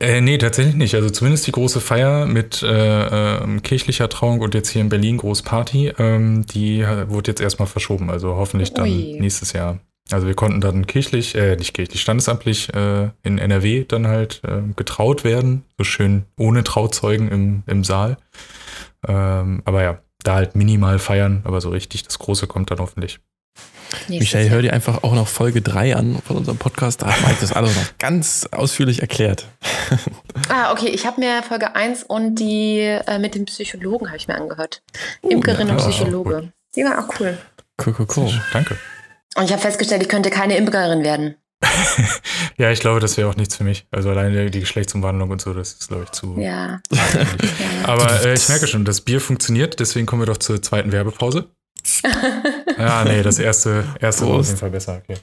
äh, nee, tatsächlich nicht. Also zumindest die große Feier mit äh, ähm, kirchlicher Trauung und jetzt hier in Berlin Großparty, ähm, die äh, wurde jetzt erstmal verschoben. Also hoffentlich dann Ui. nächstes Jahr. Also wir konnten dann kirchlich, äh, nicht kirchlich, standesamtlich äh, in NRW dann halt äh, getraut werden. So schön ohne Trauzeugen im, im Saal. Ähm, aber ja, da halt minimal feiern, aber so richtig das Große kommt dann hoffentlich. Jahr. hör dir einfach auch noch Folge 3 an von unserem Podcast. Da hat Mike das alles noch ganz ausführlich erklärt. Ah, okay, ich habe mir Folge 1 und die äh, mit dem Psychologen habe ich mir angehört. Imkerin ja, und Psychologe. Die war auch cool. Cool, cool, cool. Danke. Und ich habe festgestellt, ich könnte keine Imkerin werden. Ja, ich glaube, das wäre auch nichts für mich. Also alleine die Geschlechtsumwandlung und so, das ist, glaube ich, zu. Ja. Aber äh, ich merke schon, das Bier funktioniert, deswegen kommen wir doch zur zweiten Werbepause. ja, nee, das erste, erste war auf Prost. jeden Fall besser. Okay.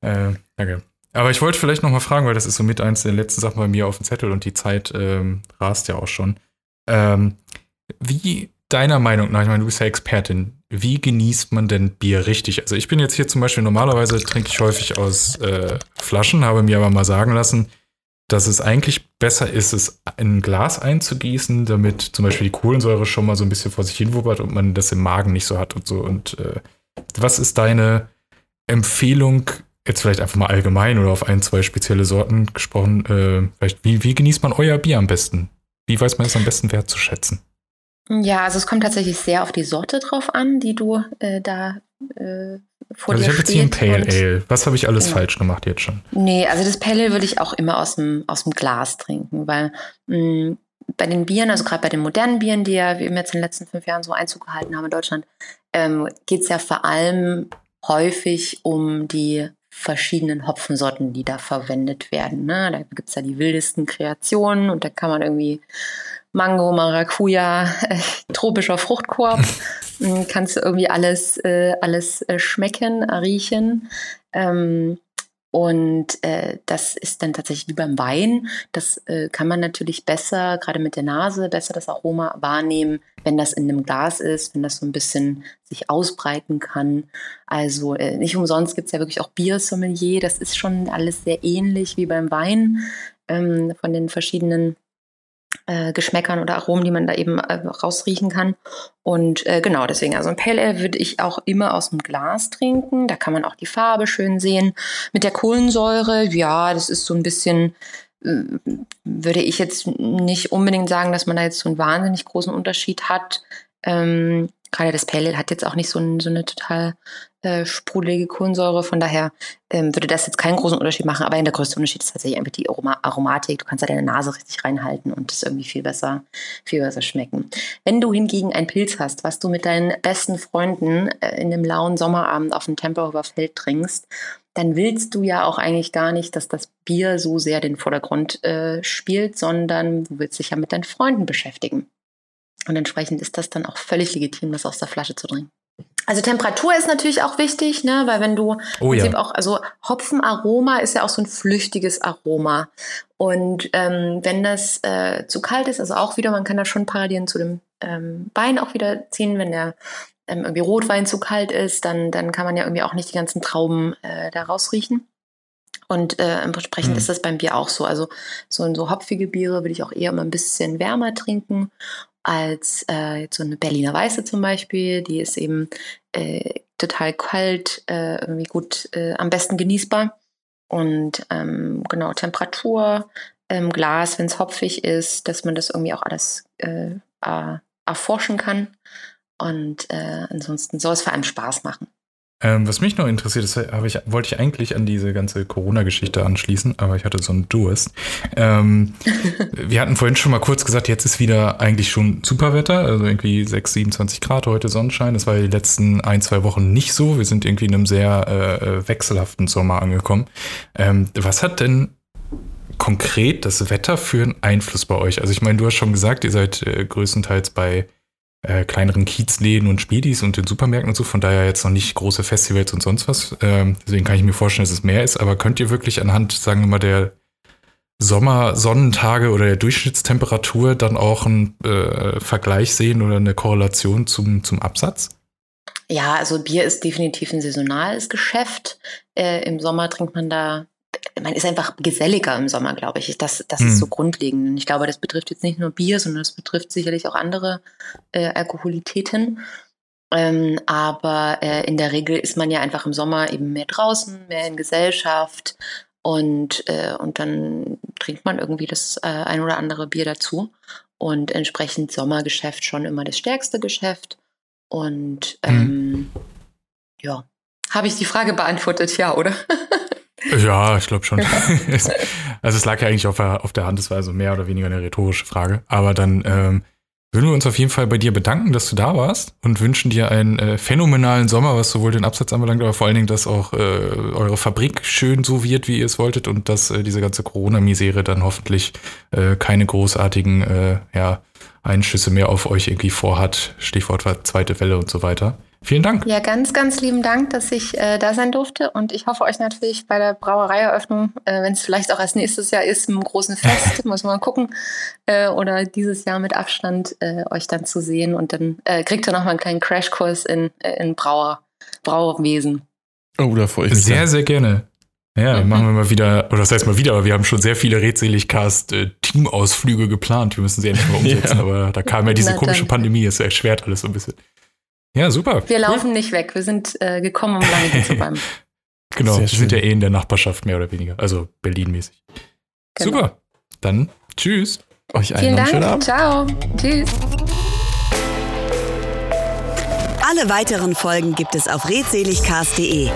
Äh, danke. Aber ich wollte vielleicht noch mal fragen, weil das ist so mit eins der letzten Sachen bei mir auf dem Zettel und die Zeit ähm, rast ja auch schon. Ähm, wie deiner Meinung nach, ich meine, du bist ja Expertin, wie genießt man denn Bier richtig? Also ich bin jetzt hier zum Beispiel, normalerweise trinke ich häufig aus äh, Flaschen, habe mir aber mal sagen lassen, dass es eigentlich besser ist, es in ein Glas einzugießen, damit zum Beispiel die Kohlensäure schon mal so ein bisschen vor sich hin wuppert und man das im Magen nicht so hat und so. Und äh, was ist deine Empfehlung, jetzt vielleicht einfach mal allgemein oder auf ein, zwei spezielle Sorten gesprochen, äh, vielleicht, wie, wie genießt man euer Bier am besten? Wie weiß man es am besten wertzuschätzen? Ja, also es kommt tatsächlich sehr auf die Sorte drauf an, die du äh, da äh, vor also ich dir habe jetzt hier ein. Pale Ale. Was habe ich alles Genau. falsch gemacht jetzt schon? Nee, also das Pale Ale würde ich auch immer aus dem, aus dem Glas trinken, weil mh, bei den Bieren, also gerade bei den modernen Bieren, die ja wir jetzt in den letzten fünf Jahren so Einzug gehalten haben in Deutschland, ähm, geht es ja vor allem häufig um die verschiedenen Hopfensorten, die da verwendet werden. Ne? Da gibt es ja die wildesten Kreationen und da kann man irgendwie Mango, Maracuja, äh, tropischer Fruchtkorb, mh, kannst du irgendwie alles, äh, alles äh, schmecken, riechen. Ähm, und äh, das ist dann tatsächlich wie beim Wein. Das äh, kann man natürlich besser, gerade mit der Nase, besser das Aroma wahrnehmen, wenn das in einem Glas ist, wenn das so ein bisschen sich ausbreiten kann. Also äh, nicht umsonst gibt es ja wirklich auch Biersommelier. Das ist schon alles sehr ähnlich wie beim Wein ähm, von den verschiedenen äh, Geschmäckern oder Aromen, die man da eben äh, rausriechen kann. Und äh, genau, deswegen, also ein Pale Ale würde ich auch immer aus dem Glas trinken. Da kann man auch die Farbe schön sehen. Mit der Kohlensäure, ja, das ist so ein bisschen, äh, würde ich jetzt nicht unbedingt sagen, dass man da jetzt so einen wahnsinnig großen Unterschied hat. Ähm, Gerade das Pale Ale hat jetzt auch nicht so, ein, so eine total äh, sprudelige Kohlensäure. Von daher ähm, würde das jetzt keinen großen Unterschied machen. Aber der größte Unterschied ist tatsächlich einfach die Aroma Aromatik. Du kannst da deine Nase richtig reinhalten und das irgendwie viel besser, viel besser schmecken. Wenn du hingegen einen Pilz hast, was du mit deinen besten Freunden äh, in einem lauen Sommerabend auf dem Tempelhofer Feld trinkst, dann willst du ja auch eigentlich gar nicht, dass das Bier so sehr den Vordergrund äh, spielt, sondern du willst dich ja mit deinen Freunden beschäftigen. Und entsprechend ist das dann auch völlig legitim, das aus der Flasche zu trinken. Also Temperatur ist natürlich auch wichtig, ne? weil wenn du Oh ja. Auch, also Hopfenaroma ist ja auch so ein flüchtiges Aroma. Und ähm, wenn das äh, zu kalt ist, also auch wieder, man kann da schon Parallelen zu dem ähm, Wein auch wieder ziehen, wenn der ähm, irgendwie Rotwein zu kalt ist, dann, dann kann man ja irgendwie auch nicht die ganzen Trauben äh, da rausriechen. Und äh, entsprechend Mhm. ist das beim Bier auch so. Also so, so hopfige Biere würde ich auch eher immer ein bisschen wärmer trinken als äh, jetzt so eine Berliner Weiße zum Beispiel. Die ist eben äh, total kalt, äh, irgendwie gut, äh, am besten genießbar. Und ähm, genau, Temperatur, ähm, Glas, wenn es hopfig ist, dass man das irgendwie auch alles äh, äh, erforschen kann. Und äh, ansonsten soll es vor allem Spaß machen. Ähm, was mich noch interessiert, ist, habe ich, wollte ich eigentlich an diese ganze Corona-Geschichte anschließen, aber ich hatte so einen Durst. Ähm, wir hatten vorhin schon mal kurz gesagt, jetzt ist wieder eigentlich schon Superwetter, also irgendwie 6, 27 Grad, heute Sonnenschein. Das war die letzten ein, zwei Wochen nicht so. Wir sind irgendwie in einem sehr äh, wechselhaften Sommer angekommen. Ähm, was hat denn konkret das Wetter für einen Einfluss bei euch? Also ich meine, du hast schon gesagt, ihr seid äh, größtenteils bei äh, kleineren Kiezläden und Spätis und den Supermärkten und so, von daher jetzt noch nicht große Festivals und sonst was. Ähm, deswegen kann ich mir vorstellen, dass es mehr ist, aber könnt ihr wirklich anhand, sagen wir mal, der Sommer-Sonnentage oder der Durchschnittstemperatur dann auch einen äh, Vergleich sehen oder eine Korrelation zum, zum Absatz? Ja, also Bier ist definitiv ein saisonales Geschäft. Äh, Im Sommer trinkt man da man ist einfach geselliger im Sommer, glaube ich. Das, das mhm. ist so grundlegend. Und ich glaube, das betrifft jetzt nicht nur Bier, sondern das betrifft sicherlich auch andere äh, Alkoholitäten. Ähm, aber äh, in der Regel ist man ja einfach im Sommer eben mehr draußen, mehr in Gesellschaft und, äh, und dann trinkt man irgendwie das äh, ein oder andere Bier dazu. Und entsprechend Sommergeschäft schon immer das stärkste Geschäft. Und mhm. ähm, mhm. ja, habe ich die Frage beantwortet, ja, oder? Ja, ich glaube schon. also es lag ja eigentlich auf der, auf der Hand, es war also mehr oder weniger eine rhetorische Frage. Aber dann ähm, würden wir uns auf jeden Fall bei dir bedanken, dass du da warst und wünschen dir einen äh, phänomenalen Sommer, was sowohl den Absatz anbelangt, aber vor allen Dingen, dass auch äh, eure Fabrik schön so wird, wie ihr es wolltet und dass äh, diese ganze Corona-Misere dann hoffentlich äh, keine großartigen äh, ja, Einschüsse mehr auf euch irgendwie vorhat. Stichwort zweite Welle und so weiter. Vielen Dank. Ja, ganz, ganz lieben Dank, dass ich äh, da sein durfte. Und ich hoffe euch natürlich bei der Brauereieröffnung, äh, wenn es vielleicht auch erst nächstes Jahr ist, im großen Fest, muss man mal gucken, äh, oder dieses Jahr mit Abstand äh, euch dann zu sehen. Und dann äh, kriegt ihr nochmal einen kleinen Crashkurs in, äh, in Brauer, Brauerwesen. Oh, da freue ich mich. Sehr, sehr gerne. Ja, mhm. machen wir mal wieder, oder das heißt mal wieder, aber wir haben schon sehr viele Redseligcast-Teamausflüge geplant. Wir müssen sie endlich mal umsetzen, ja. aber da kam ja diese Na, komische Pandemie, es erschwert alles so ein bisschen. Ja, super. Wir cool. laufen nicht weg. Wir sind äh, gekommen, um lange zu bleiben. genau, Sehr wir schön. sind ja eh in der Nachbarschaft, mehr oder weniger. Also Berlin-mäßig. Genau. Super. Dann tschüss. Euch einen Vielen Dank. schönen Abend. Ciao. Tschüss. Alle weiteren Folgen gibt es auf redseligcast.de.